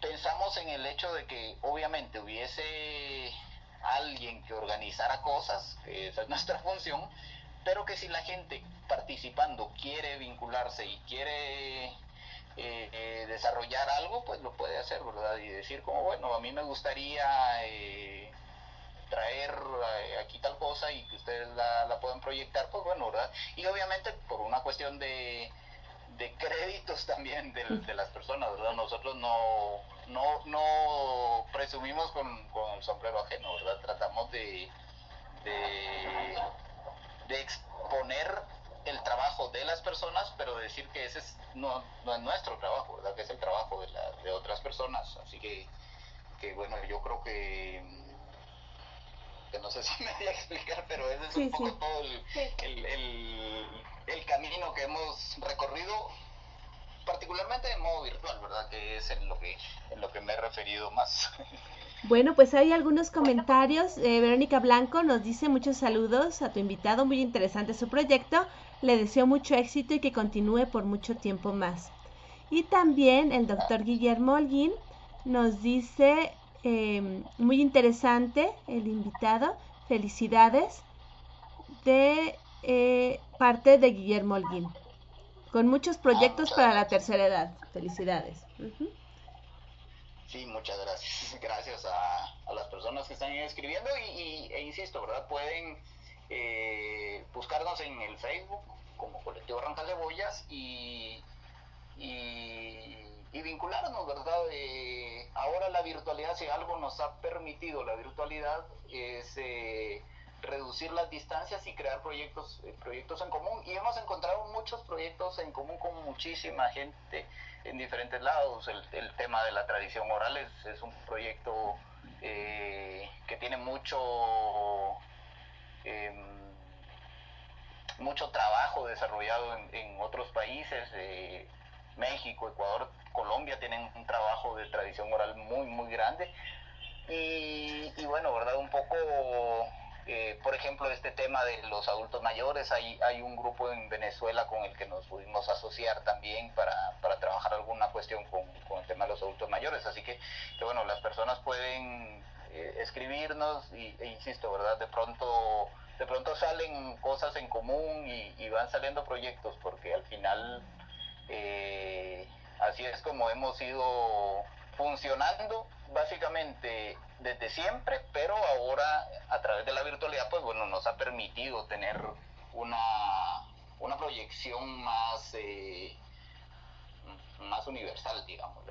pensamos en el hecho de que obviamente hubiese alguien que organizara cosas, esa es <laughs> nuestra función, pero que si la gente participando quiere vincularse y quiere eh, eh, desarrollar algo, pues lo puede hacer, ¿verdad? Y decir como, bueno, a mí me gustaría eh, traer aquí tal cosa y que ustedes la, la puedan proyectar, pues bueno, ¿verdad? Y obviamente por una cuestión de, de créditos <laughs> también de, las personas, ¿verdad? Nosotros no, no, no presumimos con, con el sombrero ajeno, ¿verdad? Tratamos de, de, exponer el trabajo de las personas, pero decir que ese es, no, no es nuestro trabajo, ¿verdad? Que es el trabajo de, la, de otras personas. Así que, que, bueno, yo creo que, que no sé <laughs> si me voy a explicar, pero ese es Sí, un poco sí. todo el, el, el, el camino que hemos recorrido, particularmente en modo virtual, ¿verdad? Que es en lo que, en lo que me he referido más. <laughs> Bueno, pues hay algunos comentarios. Eh, Verónica Blanco nos dice muchos saludos a tu invitado, muy interesante su proyecto. Le deseo mucho éxito y que continúe por mucho tiempo más. Y también el doctor Guillermo Holguín nos dice, eh, muy interesante el invitado, felicidades de eh, parte de Guillermo Holguín, con muchos proyectos para la tercera edad. Felicidades. Sí, muchas gracias. <laughs> Gracias a, las personas que están escribiendo y, y- e insisto, ¿verdad? Pueden eh, buscarnos en el Facebook como Colectivo Arranca Cebollas y, y, y vincularnos, ¿verdad? Eh, ahora la virtualidad, si algo nos ha permitido la virtualidad, es eh, reducir las distancias y crear proyectos, eh, proyectos en común. Y hemos encontrado muchos proyectos en común con muchísima gente en diferentes lados. El, tema de la tradición oral es, es un proyecto eh, que tiene mucho... em, mucho trabajo desarrollado en, en otros países, eh, México, Ecuador, Colombia tienen un trabajo de tradición oral muy, muy grande. Y, y bueno, ¿verdad? Un poco, eh, por ejemplo, este tema de los adultos mayores, hay, hay un grupo en Venezuela con el que nos pudimos asociar también para, para trabajar alguna cuestión con, con el tema de los adultos mayores. Así que, bueno, las personas pueden eh, escribirnos y, e insisto, ¿verdad? De pronto, de pronto salen cosas en común y, y van saliendo proyectos porque al final eh, así es como hemos ido funcionando básicamente desde siempre, pero ahora a través de la virtualidad, pues bueno, nos ha permitido tener una, una proyección más, eh, más universal, digamos.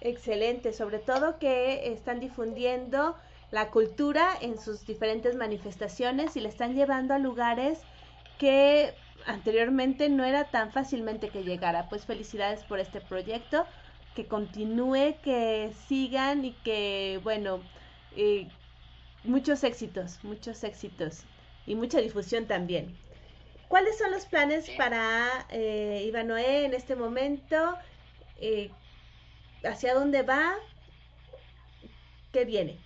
Excelente, sobre todo que están difundiendo la cultura en sus diferentes manifestaciones y la están llevando a lugares que anteriormente no era tan fácilmente que llegara. Pues felicidades por este proyecto, que continúe, que sigan y que, bueno, eh, muchos éxitos, muchos éxitos y mucha difusión también. ¿Cuáles son los planes para eh, Ivanoé en este momento? Eh, ¿Hacia dónde va? ¿Qué viene?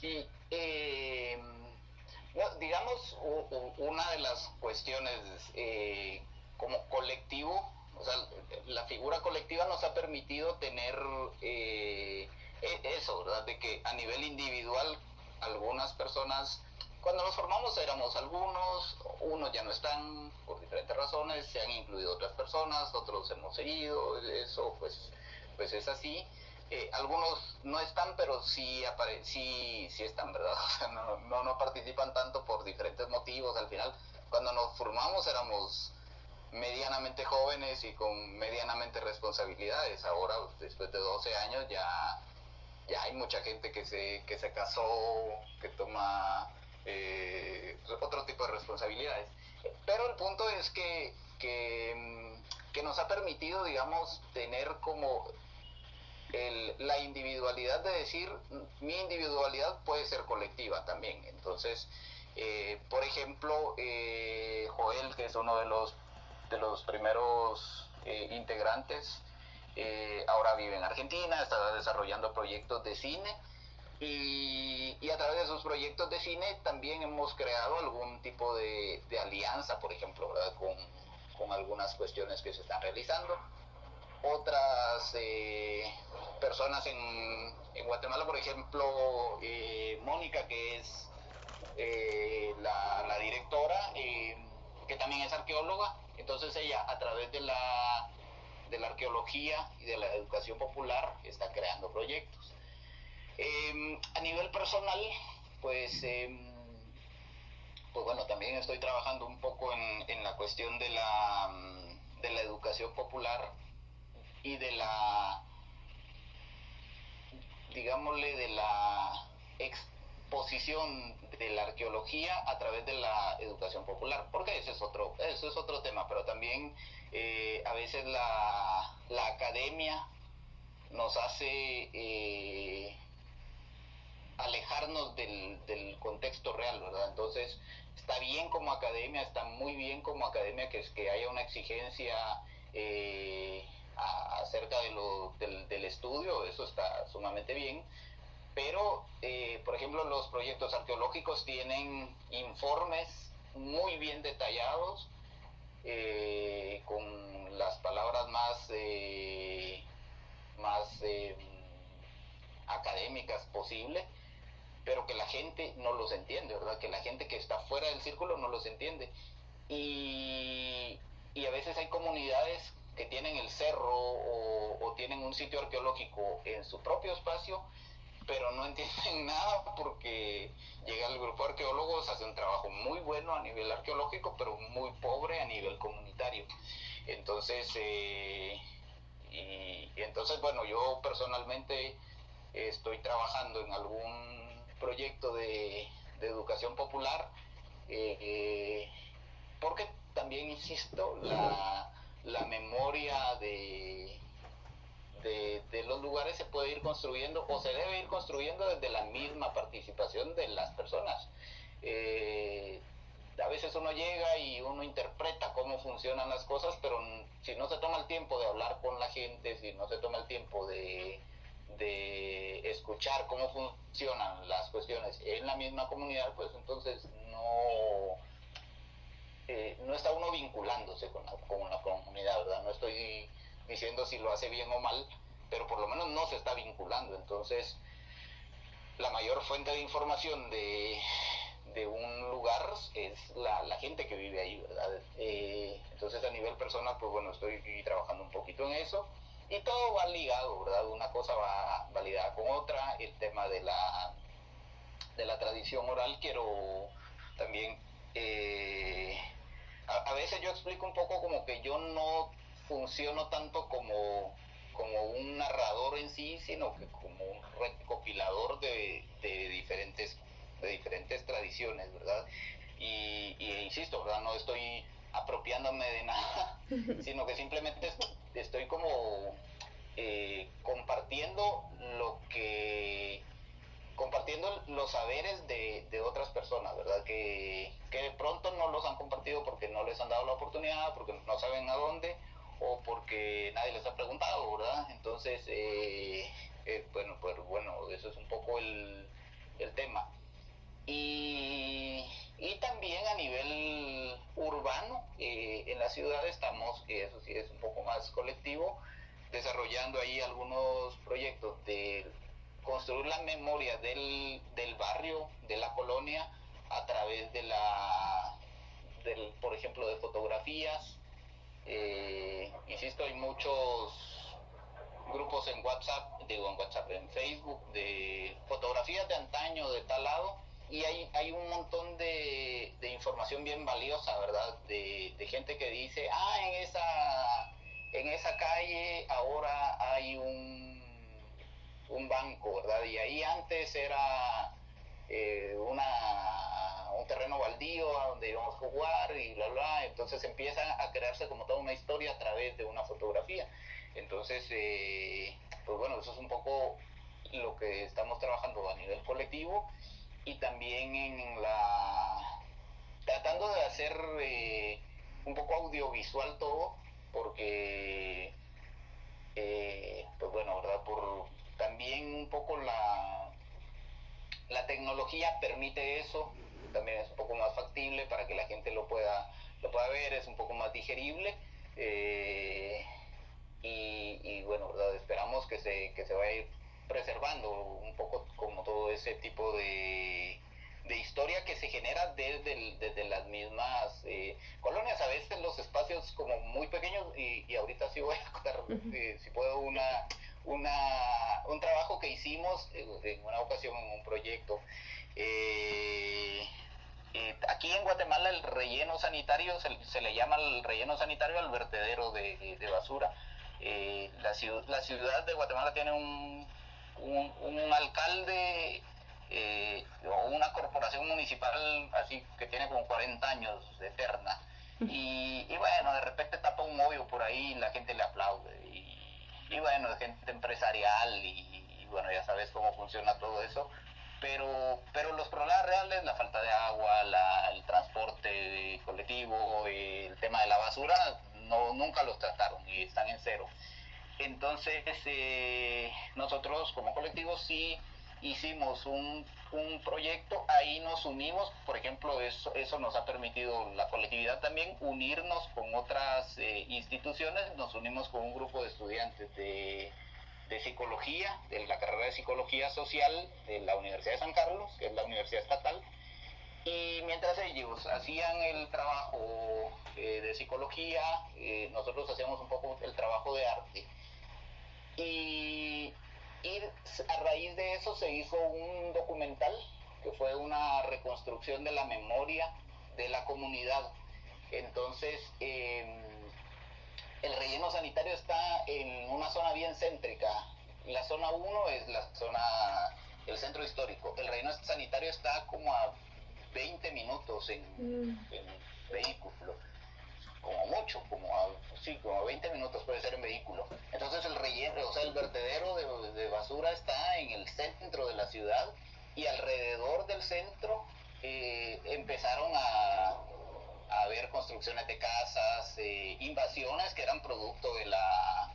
Sí, eh, no, digamos, una de las cuestiones eh, como colectivo, o sea, la figura colectiva nos ha permitido tener eh, e- eso, ¿verdad? De que a nivel individual algunas personas, cuando nos formamos éramos algunos, unos ya no están por diferentes razones, se han incluido otras personas, otros hemos seguido, eso pues, pues es así. Eh, algunos no están, pero sí, apare sí, sí están, ¿verdad? <laughs> O sea, no, no, no participan tanto por diferentes motivos. Al final, cuando nos formamos éramos medianamente jóvenes y con medianamente responsabilidades. Ahora, después de 12 años, ya, ya hay mucha gente que se, que se casó, que toma eh, otro tipo de responsabilidades. Pero el punto es que, que, que nos ha permitido, digamos, tener como el, la individualidad de decir, mi individualidad puede ser colectiva también. Entonces, eh, por ejemplo, eh, Joel, que es uno de los, de los primeros eh, integrantes, eh, ahora vive en Argentina, está desarrollando proyectos de cine. Y, a través de sus proyectos de cine también hemos creado algún tipo de, alianza, por ejemplo. Con, con algunas cuestiones que se están realizando otras eh, personas en, en, Guatemala, por ejemplo, Mónica, que es la, directora, que también es arqueóloga, entonces ella a través de la, de la arqueología y de la educación popular está creando proyectos. Em, a nivel personal, pues, em, pues bueno, también estoy trabajando un poco en, la cuestión de la, de la educación popular y de la, digámosle, de la exposición de la arqueología a través de la educación popular, porque ese es otro, eso es otro tema, pero también eh, a veces la, la, academia nos hace eh, alejarnos del, del, contexto real, ¿verdad? Entonces, está bien como academia, está muy bien como academia que, es, que haya una exigencia eh, acerca de lo, del, estudio, eso está sumamente bien, pero, eh, por ejemplo, los proyectos arqueológicos tienen informes muy bien detallados, eh, con las palabras más, eh, más eh, académicas posible, pero que la gente no los entiende, ¿verdad? Que la gente que está fuera del círculo no los entiende. Y, y a veces hay comunidades que tienen el cerro o, o tienen un sitio arqueológico en su propio espacio pero no entienden <laughs> nada porque llega el grupo de arqueólogos, hace un trabajo muy bueno a nivel arqueológico, pero muy pobre a nivel comunitario. Entonces, eh, y, entonces, bueno, yo personalmente estoy trabajando en algún proyecto de, de educación popular, eh, eh, porque también, insisto, la, la memoria de de, de, los lugares se puede ir construyendo o se debe ir construyendo desde la misma participación de las personas. Eh, a veces uno llega y uno interpreta cómo funcionan las cosas, pero si no se toma el tiempo de hablar con la gente, si no se toma el tiempo de, de escuchar cómo funcionan las cuestiones en la misma comunidad, pues entonces no, eh, no está uno vinculándose con con la comunidad, ¿verdad? No estoy diciendo si lo hace bien o mal, pero por lo menos no se está vinculando. Entonces, la mayor fuente de información de, de un lugar es la, gente que vive ahí, ¿verdad? Eh, entonces, a nivel personal, pues bueno, estoy trabajando un poquito en eso. Y todo va ligado, ¿verdad? Una cosa va validada con otra. El tema de la, de la tradición oral, quiero también... Eh, a veces yo explico un poco como que yo no funciono tanto como, como un narrador en sí, sino que como un recopilador de, de diferentes, de diferentes tradiciones, ¿verdad? Y, y, insisto, ¿verdad? No estoy apropiándome de nada, <laughs> sino que simplemente estoy como eh, compartiendo lo que compartiendo los saberes de, de, otras personas, ¿verdad? Que, que de pronto no los han compartido porque no les han dado la oportunidad, porque no saben a dónde, o porque nadie les ha preguntado, ¿verdad? Entonces, eh, eh, bueno, pues bueno, eso es un poco el, el tema. Y, y, también a nivel urbano, eh, en la ciudad estamos, que eso sí es un poco más colectivo, desarrollando ahí algunos proyectos de construir la memoria del, del barrio, de la colonia, a través de la, del, por ejemplo, de fotografías, eh, insisto, hay muchos grupos en WhatsApp, digo en WhatsApp, en Facebook, de fotografías de antaño de tal lado, y hay, hay un montón de, de información bien valiosa, ¿verdad? De, gente que dice, ah, en esa, en esa calle ahora hay un, un banco, ¿verdad? Y ahí antes era eh, una, un terreno baldío a donde íbamos a jugar y bla, bla. Entonces empieza a crearse como toda una historia a través de una fotografía. Entonces, eh, pues bueno, eso es un poco lo que estamos trabajando a nivel colectivo y también en la tratando de hacer eh, un poco audiovisual todo porque eh, pues bueno verdad por también un poco la la tecnología permite eso, también es un poco más factible para que la gente lo pueda, lo pueda ver, es un poco más digerible. Eh, y, y, bueno, ¿verdad? esperamos que se, que se vaya a ir preservando un poco como todo ese tipo de, de historia que se genera desde, desde las mismas eh, colonias, a veces los espacios como muy pequeños y, y ahorita sí voy a contar, eh, si puedo, una, una, un trabajo que hicimos en una ocasión en un proyecto. Eh, aquí aquí en Guatemala el relleno sanitario se, le llama el relleno sanitario al vertedero de, basura. Eh, la, ciudad, la ciudad de Guatemala tiene un, un, alcalde eh, o una corporación municipal así que tiene como 40 años eterna. Y, y bueno, de repente tapa un hoyo por ahí y la gente le aplaude. Y, y bueno, gente empresarial y, bueno, ya sabes cómo funciona todo eso pero, pero los problemas reales, la falta de agua, el transporte colectivo, el tema de la basura, no, nunca los trataron y están en cero. Entonces, eh, nosotros como colectivo sí hicimos un, un, proyecto, ahí nos unimos, por ejemplo, eso, eso nos ha permitido la colectividad también unirnos con otras eh, instituciones, nos unimos con un grupo de estudiantes de de psicología, de la carrera de psicología social de la Universidad de San Carlos, que es la universidad estatal, y mientras ellos hacían el trabajo eh, de psicología, eh, nosotros hacíamos un poco el trabajo de arte. Y, a raíz de eso se hizo un documental que fue una reconstrucción de la memoria de la comunidad. Entonces, eh, el relleno sanitario está en una zona bien céntrica. La zona 1 es la zona, el centro histórico. El relleno sanitario está como a 20 minutos en, mm. vehículo. Como mucho, como a, sí, como 20 minutos puede ser en vehículo. Entonces el relleno, o sea, el vertedero de, basura está en el centro de la ciudad y alrededor del centro eh, empezaron a a ver construcciones de casas, eh, invasiones que eran producto de la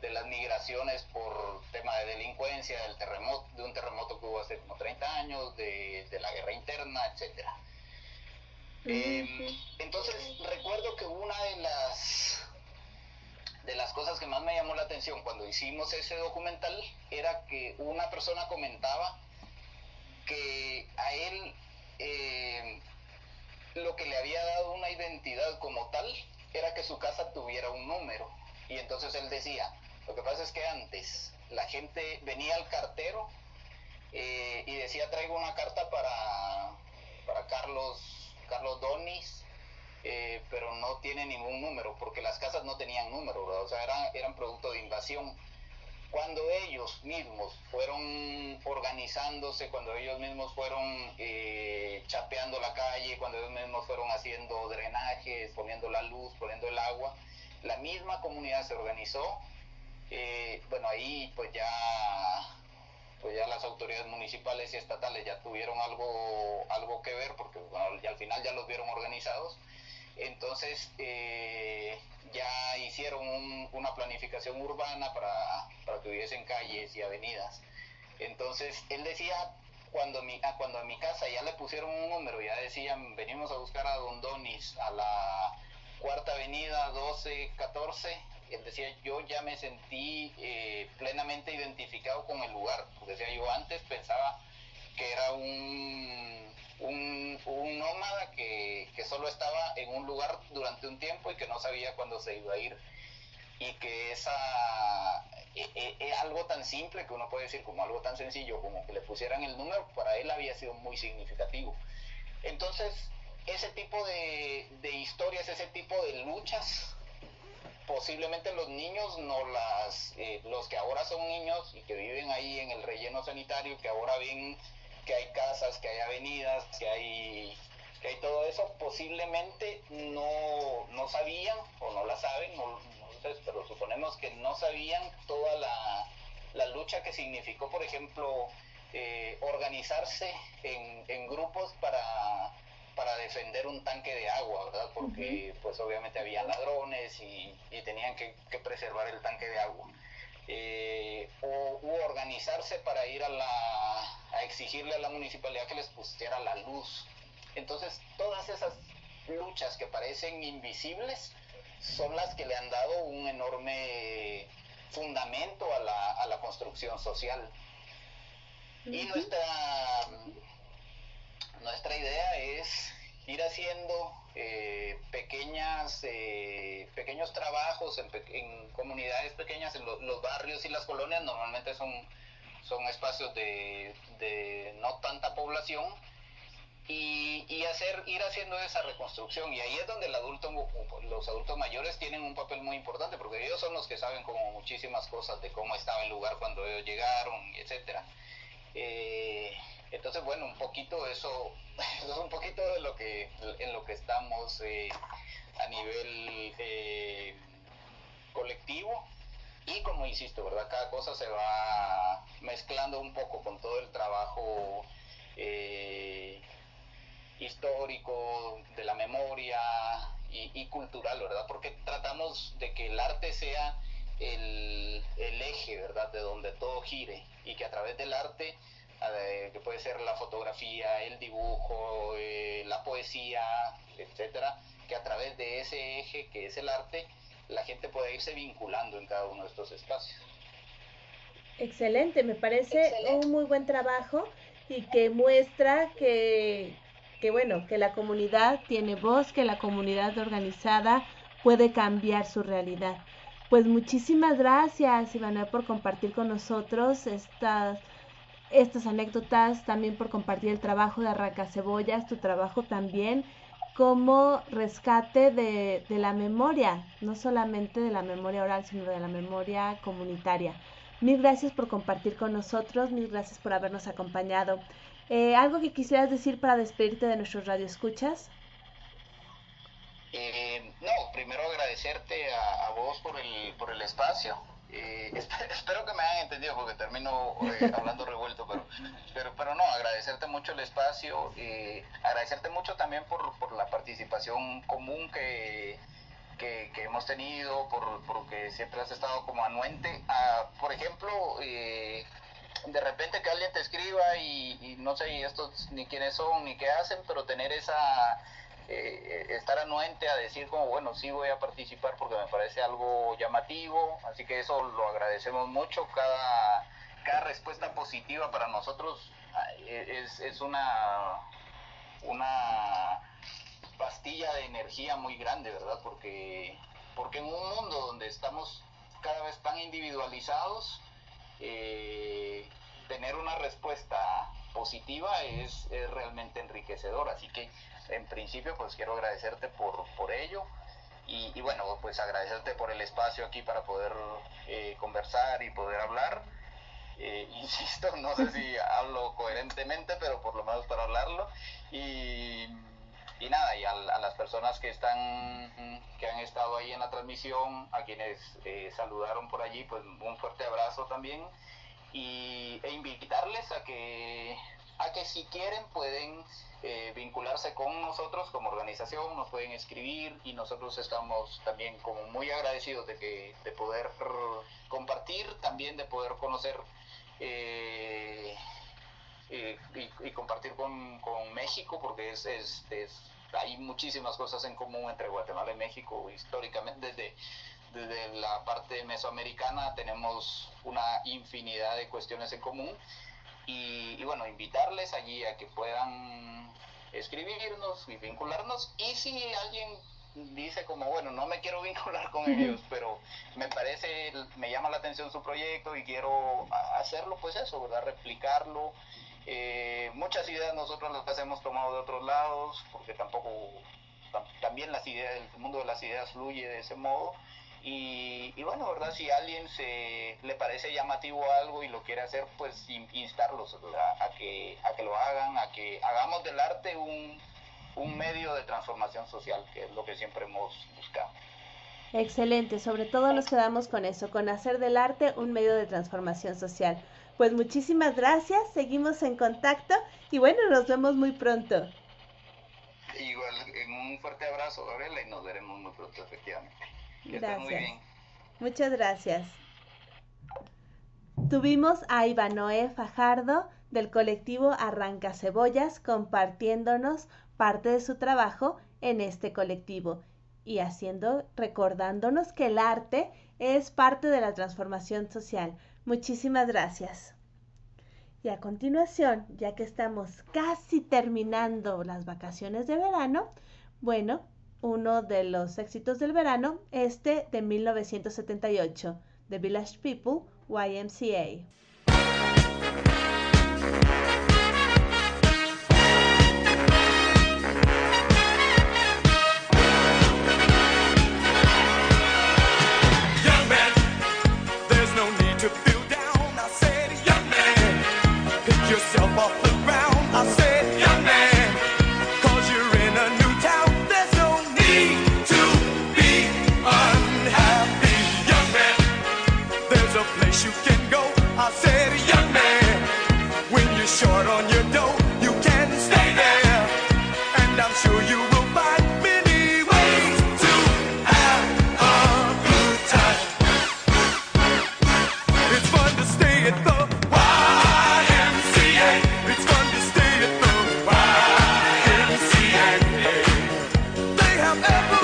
de las migraciones por tema de delincuencia, del terremoto, de un terremoto que hubo hace como 30 años, de, la guerra interna, etcétera. Em, entonces recuerdo que una de las de las cosas que más me llamó la atención cuando hicimos ese documental era que una persona comentaba que a él eh, lo que le había dado una identidad como tal era que su casa tuviera un número. Y entonces él decía, lo que pasa es que antes la gente venía al cartero eh, y decía traigo una carta para, para Carlos, Carlos Donis, eh, pero no tiene ningún número, porque las casas no tenían número, o sea, eran, eran producto de invasión cuando ellos mismos fueron organizándose, cuando ellos mismos fueron eh, chapeando la calle, cuando ellos mismos fueron haciendo drenajes, poniendo la luz, poniendo el agua, la misma comunidad se organizó. Eh, bueno, ahí pues ya, pues ya las autoridades municipales y estatales ya tuvieron algo, algo que ver, porque bueno, al final ya los vieron organizados. Entonces, eh, ya hicieron una planificación urbana para, para, que hubiesen calles y avenidas. Entonces, él decía, cuando, mi, a, cuando a mi casa ya le pusieron un número, ya decían, venimos a buscar a Don Donis a la cuarta avenida 12, 14, él decía, yo ya me sentí eh, plenamente identificado con el lugar. Decía, yo antes pensaba que era un un, un nómada que, que, solo estaba en un lugar durante un tiempo y que no sabía cuándo se iba a ir. Y que esa e, e, e, algo tan simple que uno puede decir como algo tan sencillo como que le pusieran el número, para él había sido muy significativo. Entonces, ese tipo de, de historias, ese tipo de luchas, posiblemente los niños no las, eh, los que ahora son niños y que viven ahí en el relleno sanitario, que ahora ven que hay casas, que hay avenidas, que hay, que hay todo eso, posiblemente no, no sabían o no la saben, no, sé, pero suponemos que no sabían toda la, la lucha que significó, por ejemplo, eh, organizarse en, en grupos para, para defender un tanque de agua, ¿verdad? Porque pues obviamente había ladrones y, y tenían que, que, preservar el tanque de agua. Eh, o u organizarse para ir a, la, a exigirle a la municipalidad que les pusiera la luz. Entonces, todas esas luchas que parecen invisibles son las que le han dado un enorme fundamento a la, a la construcción social. Y nuestra, nuestra idea es ir haciendo eh, pequeñas, eh, pequeños trabajos en, comunidades pequeñas, en los barrios y las colonias, normalmente son, son espacios de, no tanta población, y, y, hacer, ir haciendo esa reconstrucción. Y ahí es donde el adulto, los adultos mayores tienen un papel muy importante, porque ellos son los que saben como muchísimas cosas de cómo estaba el lugar cuando ellos llegaron, etcétera. Eh, entonces, bueno, un poquito eso, <laughs> eso, es un poquito de lo que, en lo que estamos eh, a nivel eh, colectivo. Y como insisto, ¿verdad? Cada cosa se va mezclando un poco con todo el trabajo eh, histórico, de la memoria y, cultural, ¿verdad? Porque tratamos de que el arte sea el, eje, ¿verdad? De donde todo gire y que a través del arte, eh, que puede ser la fotografía, el dibujo, eh, la poesía, etcétera, que a través de ese eje que es el arte, la gente puede irse vinculando en cada uno de estos espacios. Excelente, me parece un muy buen trabajo y que muestra que, que, bueno, que la comunidad tiene voz, que la comunidad organizada puede cambiar su realidad. Pues muchísimas gracias, Ivana, por compartir con nosotros estas, estas anécdotas, también por compartir el trabajo de Arranca Cebollas, tu trabajo también como rescate de, de la memoria, no solamente de la memoria oral, sino de la memoria comunitaria. Mil gracias por compartir con nosotros, mil gracias por habernos acompañado. Eh, ¿Algo que quisieras decir para despedirte de nuestros radioescuchas? Eh, no, primero agradecerte a, vos por el, por el espacio. Eh, <laughs> espero, que me hayan entendido porque termino eh, hablando revuelto, pero, pero, pero no, agradecerte mucho el espacio, eh, agradecerte mucho también por, por la participación común que, que, hemos tenido, por, porque siempre has estado como anuente. A, por ejemplo, eh, de repente que alguien te escriba y, no sé estos ni quiénes son ni qué hacen, pero tener esa, eh, estar anuente a decir como, bueno, sí voy a participar porque me parece algo llamativo, así que eso lo agradecemos mucho, cada, cada respuesta positiva para nosotros es, es una, una pastilla de energía muy grande, ¿verdad? Porque, porque en un mundo donde estamos cada vez tan individualizados, eh, tener una respuesta positiva es, realmente enriquecedor. Así que en principio pues quiero agradecerte por, por ello. Y, bueno, pues agradecerte por el espacio aquí para poder eh, conversar y poder hablar. Eh, <laughs> insisto, no sé si <laughs> hablo coherentemente, pero por lo menos para hablarlo. Y y nada, y a, las personas que están, que han estado ahí en la transmisión, a quienes eh, saludaron por allí, pues un fuerte abrazo también y, e invitarles a que, a que si quieren pueden eh, vincularse con nosotros como organización, nos pueden escribir y nosotros estamos también como muy agradecidos de que de poder compartir, también de poder conocer eh, y, compartir con, México, porque es, es, hay muchísimas cosas en común entre Guatemala y México. Históricamente, desde, desde la parte mesoamericana tenemos una infinidad de cuestiones en común. Y, y, bueno, invitarles allí a que puedan escribirnos y vincularnos. Y si alguien dice como, bueno, no me quiero <laughs> vincular con ellos, pero me parece, me llama la atención su proyecto y quiero hacerlo, pues eso, ¿verdad? Replicarlo eh, muchas ideas nosotros las hemos tomado de otros lados, porque tampoco, también las ideas, el mundo de las ideas fluye de ese modo. Y, bueno, ¿verdad? Si a alguien se le parece llamativo algo y lo quiere hacer, pues instarlos a, que, a que lo hagan, a que hagamos del arte un, un medio de transformación social, que es lo que siempre hemos buscado. Excelente, sobre todo nos quedamos con eso, con hacer del arte un medio de transformación social. Pues muchísimas gracias, seguimos en contacto y bueno, nos vemos muy pronto. Igual, un fuerte abrazo, Gabriela, y nos veremos muy pronto, efectivamente. Gracias. Muy bien. Muchas gracias. Tuvimos a Ivanoé Fajardo del colectivo Arranca Cebollas compartiéndonos parte de su trabajo en este colectivo y haciendo, recordándonos que el arte es parte de la transformación social. Muchísimas gracias. Y a continuación, ya que estamos casi terminando las vacaciones de verano, bueno, uno de los éxitos del verano, este de 1978, The Village People, YMCA. every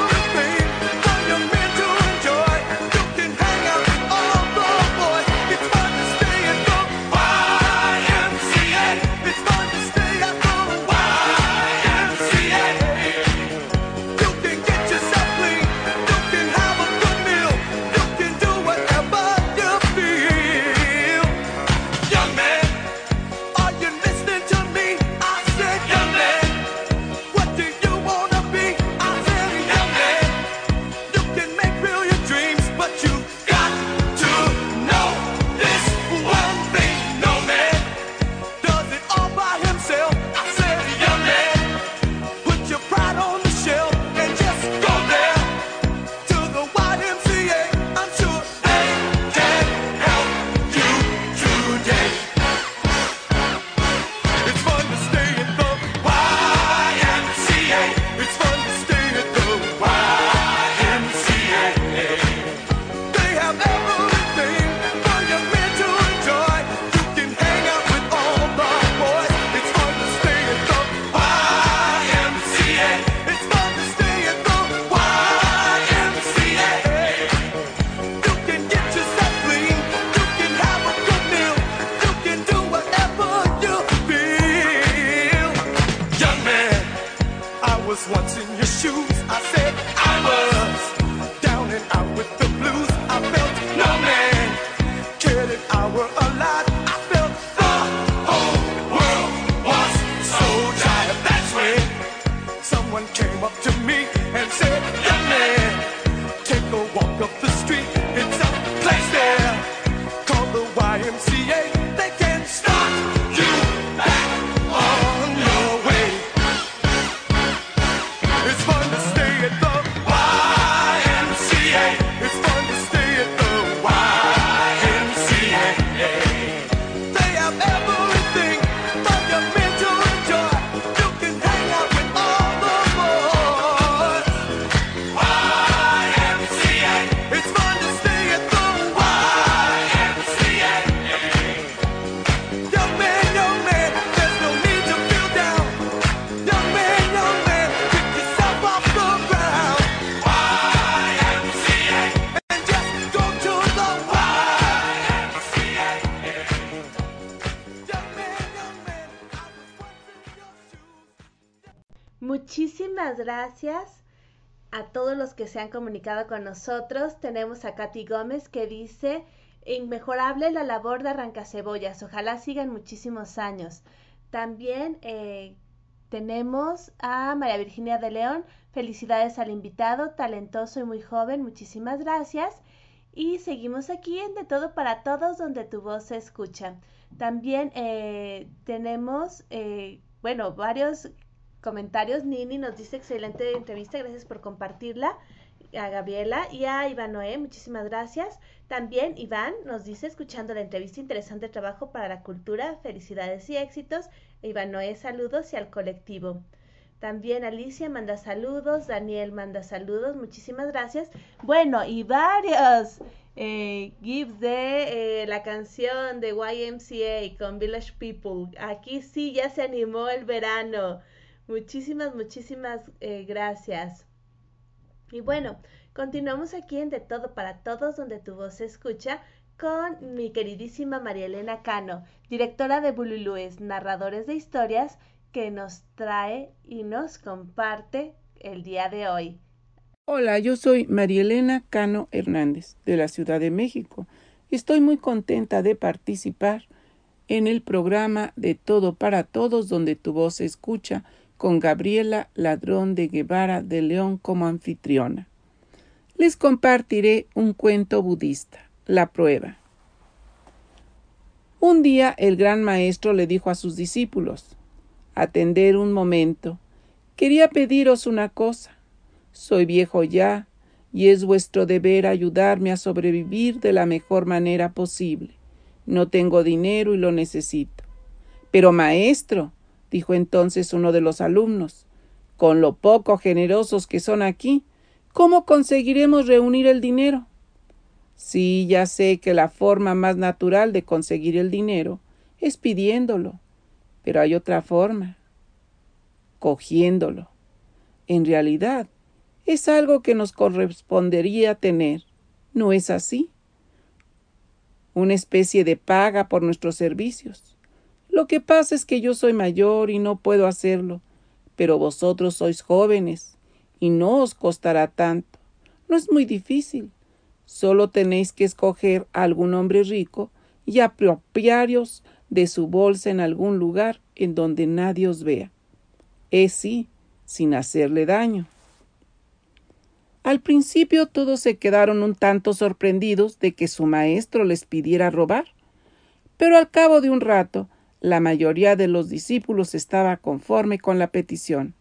gracias a todos los que se han comunicado con nosotros. Tenemos a Katy Gómez que dice, inmejorable la labor de arrancacebollas, ojalá sigan muchísimos años. También eh, tenemos a María Virginia de León, felicidades al invitado, talentoso y muy joven, muchísimas gracias. Y seguimos aquí en De Todo para Todos, donde tu voz se escucha. También eh, tenemos, eh, bueno, varios comentarios. Nini nos dice excelente entrevista, gracias por compartirla. A Gabriela y a Iván Noé, muchísimas gracias. También Iván nos dice, escuchando la entrevista, interesante trabajo para la cultura, felicidades y éxitos. Iván Noé, saludos y al colectivo. También Alicia manda saludos, Daniel manda saludos, muchísimas gracias. Bueno, y varios eh, gifs de eh, la canción de YMCA con Village People. Aquí sí ya se animó el verano. Muchísimas, muchísimas eh, gracias. Y bueno, continuamos aquí en De Todo para Todos, donde tu voz se escucha, con mi queridísima María Elena Cano, directora de Bululúes, narradores de historias, que nos trae y nos comparte el día de hoy. Hola, yo soy María Elena Cano Hernández, de la Ciudad de México. Estoy muy contenta de participar en el programa de Todo para Todos, donde tu voz se escucha, con Gabriela Ladrón de Guevara de León como anfitriona. Les compartiré un cuento budista, La prueba. Un día el gran maestro le dijo a sus discípulos Atender un momento. Quería pediros una cosa. Soy viejo ya, y es vuestro deber ayudarme a sobrevivir de la mejor manera posible. No tengo dinero y lo necesito. Pero maestro, dijo entonces uno de los alumnos, con lo poco generosos que son aquí, ¿cómo conseguiremos reunir el dinero? Sí, ya sé que la forma más natural de conseguir el dinero es pidiéndolo. Pero hay otra forma, cogiéndolo. En realidad, es algo que nos correspondería tener. ¿No es así? Una especie de paga por nuestros servicios. Lo que pasa es que yo soy mayor y no puedo hacerlo, pero vosotros sois jóvenes y no os costará tanto. No es muy difícil. Solo tenéis que escoger a algún hombre rico y apropiaros de su bolsa en algún lugar en donde nadie os vea. Es sí, sin hacerle daño. Al principio todos se quedaron un tanto sorprendidos de que su maestro les pidiera robar, pero al cabo de un rato la mayoría de los discípulos estaba conforme con la petición.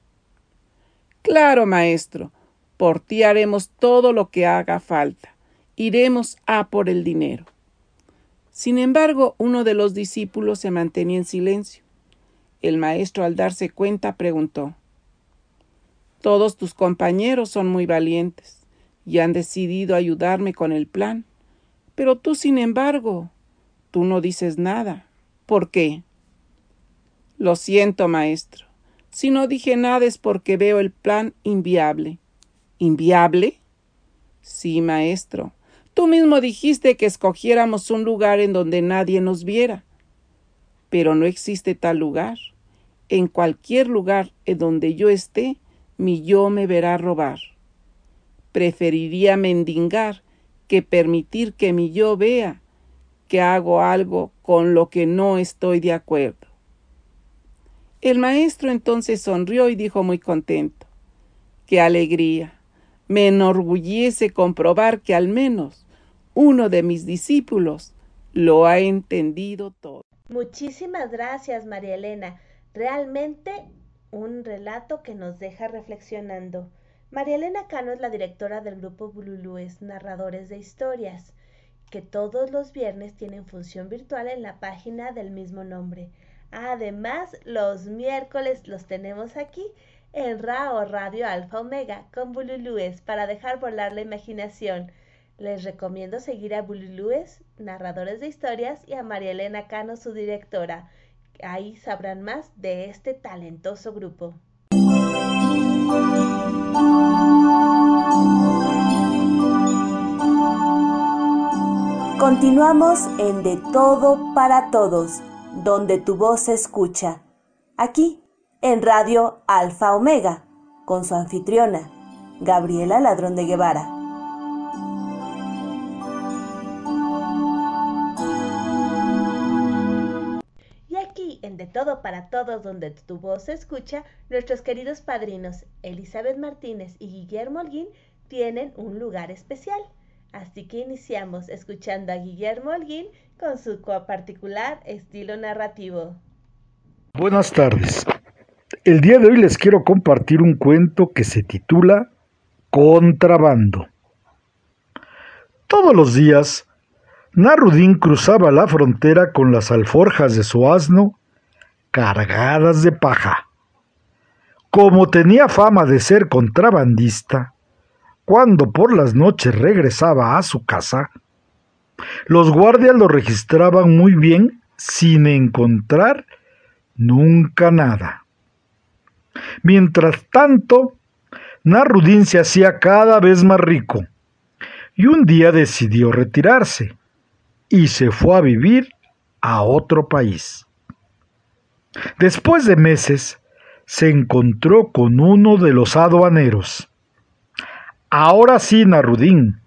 Claro, maestro, por ti haremos todo lo que haga falta. Iremos a por el dinero. Sin embargo, uno de los discípulos se mantenía en silencio. El maestro, al darse cuenta, preguntó Todos tus compañeros son muy valientes y han decidido ayudarme con el plan. Pero tú, sin embargo, tú no dices nada. ¿Por qué? Lo siento, maestro. Si no dije nada es porque veo el plan inviable. ¿Inviable? Sí, maestro. Tú mismo dijiste que escogiéramos un lugar en donde nadie nos viera. Pero no existe tal lugar. En cualquier lugar en donde yo esté, mi yo me verá robar. Preferiría mendigar que permitir que mi yo vea que hago algo con lo que no estoy de acuerdo. El maestro entonces sonrió y dijo muy contento. ¡Qué alegría! Me enorgullece comprobar que al menos uno de mis discípulos lo ha entendido todo. Muchísimas gracias, María Elena. Realmente un relato que nos deja reflexionando. María Elena Cano es la directora del grupo Bululúes, narradores de historias, que todos los viernes tienen función virtual en la página del mismo nombre. Además, los miércoles los tenemos aquí en RAO Radio Alfa Omega con Bululúes para dejar volar la imaginación. Les recomiendo seguir a Bululúes, narradores de historias, y a María Elena Cano, su directora. Ahí sabrán más de este talentoso grupo. Continuamos en De Todo para Todos, donde tu voz se escucha. Aquí, en Radio Alfa Omega, con su anfitriona, Gabriela Ladrón de Guevara. Y aquí, en De Todo para Todos, donde tu voz se escucha, nuestros queridos padrinos Elizabeth Martínez y Guillermo Holguín tienen un lugar especial. Así que iniciamos escuchando a Guillermo Holguín con su particular estilo narrativo. Buenas tardes. El día de hoy les quiero compartir un cuento que se titula Contrabando. Todos los días, Narudín cruzaba la frontera con las alforjas de su asno cargadas de paja. Como tenía fama de ser contrabandista, cuando por las noches regresaba a su casa, los guardias lo registraban muy bien sin encontrar nunca nada. Mientras tanto, Narudín se hacía cada vez más rico y un día decidió retirarse y se fue a vivir a otro país. Después de meses, se encontró con uno de los aduaneros. Ahora sí, Narudín,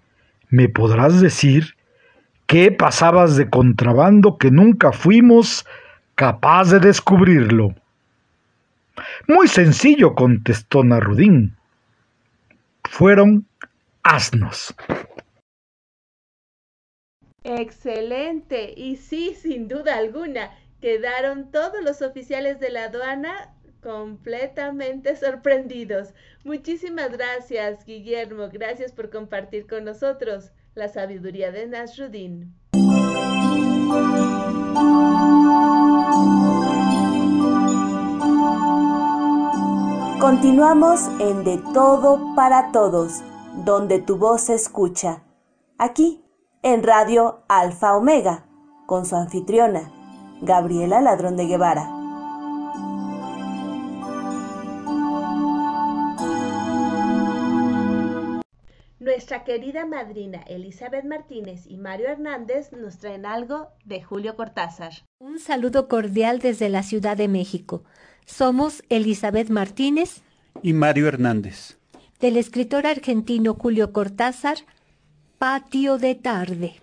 ¿me podrás decir qué pasabas de contrabando que nunca fuimos capaz de descubrirlo? Muy sencillo, contestó Narudín. Fueron asnos. Excelente. Y sí, sin duda alguna, quedaron todos los oficiales de la aduana completamente sorprendidos. Muchísimas gracias, Guillermo. Gracias por compartir con nosotros la sabiduría de Nasruddin. Continuamos en De Todo para Todos, donde tu voz se escucha. Aquí, en Radio Alfa Omega, con su anfitriona, Gabriela Ladrón de Guevara. Nuestra querida madrina Elizabeth Martínez y Mario Hernández nos traen algo de Julio Cortázar. Un saludo cordial desde la Ciudad de México. Somos Elizabeth Martínez y Mario Hernández. Del escritor argentino Julio Cortázar, Patio de tarde.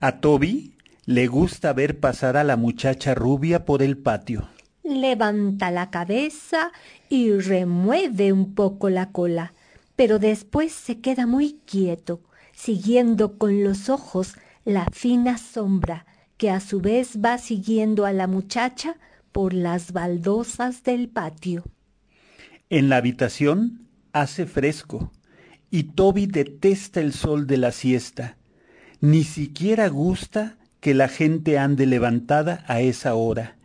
A Toby le gusta ver pasar a la muchacha rubia por el patio. Levanta la cabeza y remueve un poco la cola pero después se queda muy quieto, siguiendo con los ojos la fina sombra que a su vez va siguiendo a la muchacha por las baldosas del patio. En la habitación hace fresco y Toby detesta el sol de la siesta. Ni siquiera gusta que la gente ande levantada a esa hora.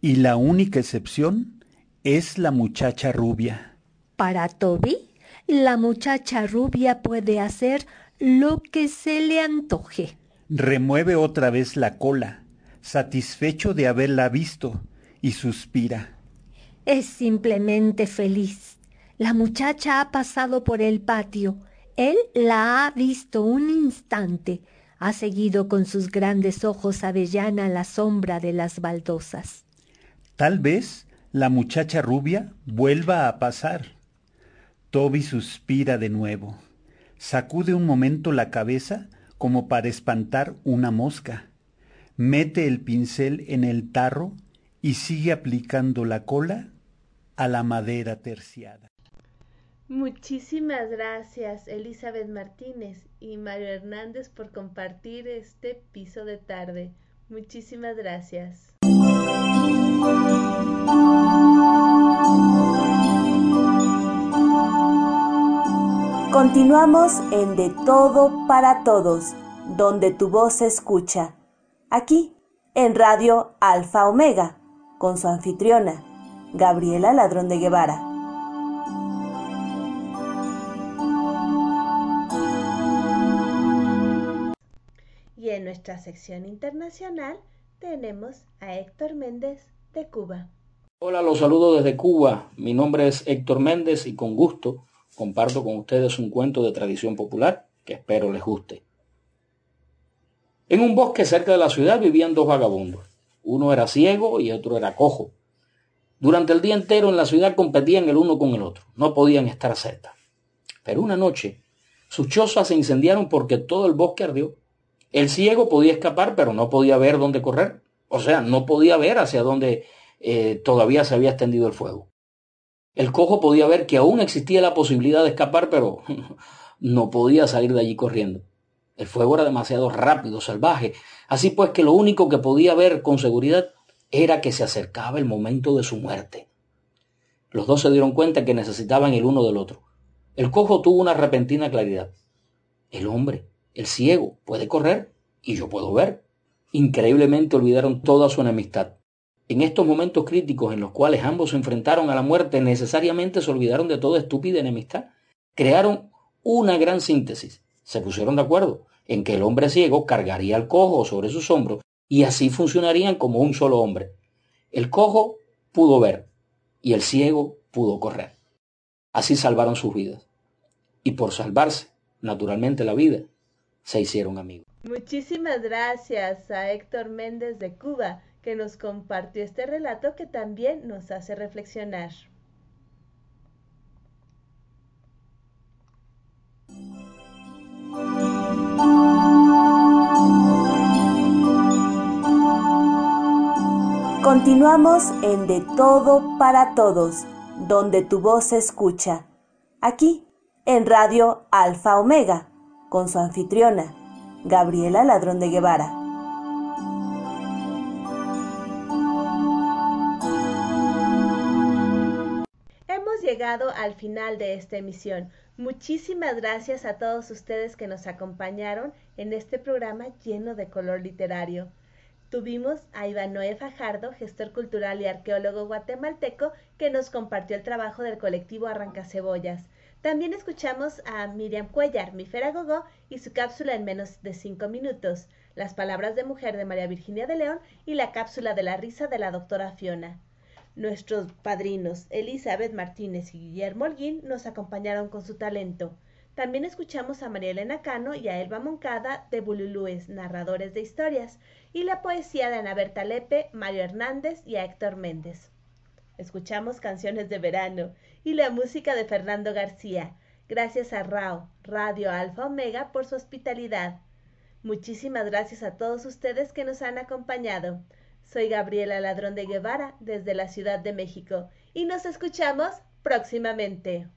Y la única excepción es la muchacha rubia. Para Toby, la muchacha rubia puede hacer lo que se le antoje. Remueve otra vez la cola, satisfecho de haberla visto, y suspira. Es simplemente feliz. La muchacha ha pasado por el patio. Él la ha visto un instante. Ha seguido con sus grandes ojos avellana la sombra de las baldosas. Tal vez la muchacha rubia vuelva a pasar. Toby suspira de nuevo. Sacude un momento la cabeza como para espantar una mosca. Mete el pincel en el tarro y sigue aplicando la cola a la madera terciada. Muchísimas gracias Elizabeth Martínez y Mario Hernández por compartir este piso de tarde. Muchísimas gracias. Continuamos en De Todo para Todos, donde tu voz se escucha. Aquí, en Radio Alfa Omega, con su anfitriona, Gabriela Ladrón de Guevara. Y en nuestra sección internacional tenemos a Héctor Méndez de Cuba. Hola, los saludo desde Cuba. Mi nombre es Héctor Méndez y con gusto comparto con ustedes un cuento de tradición popular que espero les guste. En un bosque cerca de la ciudad vivían dos vagabundos. Uno era ciego y otro era cojo. Durante el día entero en la ciudad competían el uno con el otro, no podían estar cerca. Pero una noche sus chozas se incendiaron porque todo el bosque ardió. El ciego podía escapar, pero no podía ver dónde correr. O sea, no podía ver hacia dónde eh, todavía se había extendido el fuego. El cojo podía ver que aún existía la posibilidad de escapar, pero <laughs> no podía salir de allí corriendo. El fuego era demasiado rápido, salvaje. Así pues que lo único que podía ver con seguridad era que se acercaba el momento de su muerte. Los dos se dieron cuenta que necesitaban el uno del otro. El cojo tuvo una repentina claridad. El hombre, el ciego, puede correr y yo puedo ver. Increíblemente olvidaron toda su enemistad. En estos momentos críticos en los cuales ambos se enfrentaron a la muerte, necesariamente se olvidaron de toda estúpida enemistad. Crearon una gran síntesis. Se pusieron de acuerdo en que el hombre ciego cargaría al cojo sobre sus hombros y así funcionarían como un solo hombre. El cojo pudo ver y el ciego pudo correr. Así salvaron sus vidas. Y por salvarse, naturalmente, la vida, se hicieron amigos. Muchísimas gracias a Héctor Méndez de Cuba, que nos compartió este relato que también nos hace reflexionar. Continuamos en De Todo para Todos, donde tu voz se escucha. Aquí, en Radio Alfa Omega, con su anfitriona, Gabriela Ladrón de Guevara. Llegado al final de esta emisión. Muchísimas gracias a todos ustedes que nos acompañaron en este programa lleno de color literario. Tuvimos a Ivanoe Fajardo, gestor cultural y arqueólogo guatemalteco, que nos compartió el trabajo del colectivo Arrancacebollas. También escuchamos a Miriam Cuellar, mi Gogó, y su cápsula en menos de cinco minutos, las palabras de mujer de María Virginia de León y la cápsula de la risa de la doctora Fiona. Nuestros padrinos Elizabeth Martínez y Guillermo Holguín nos acompañaron con su talento. También escuchamos a María Elena Cano y a Elba Moncada de Bululúes, narradores de historias, y la poesía de Ana Berta Lepe, Mario Hernández y a Héctor Méndez. Escuchamos canciones de verano y la música de Fernando García. Gracias a RAO, Radio Alfa Omega, por su hospitalidad. Muchísimas gracias a todos ustedes que nos han acompañado. Soy Gabriela Ladrón de Guevara desde la Ciudad de México y nos escuchamos próximamente.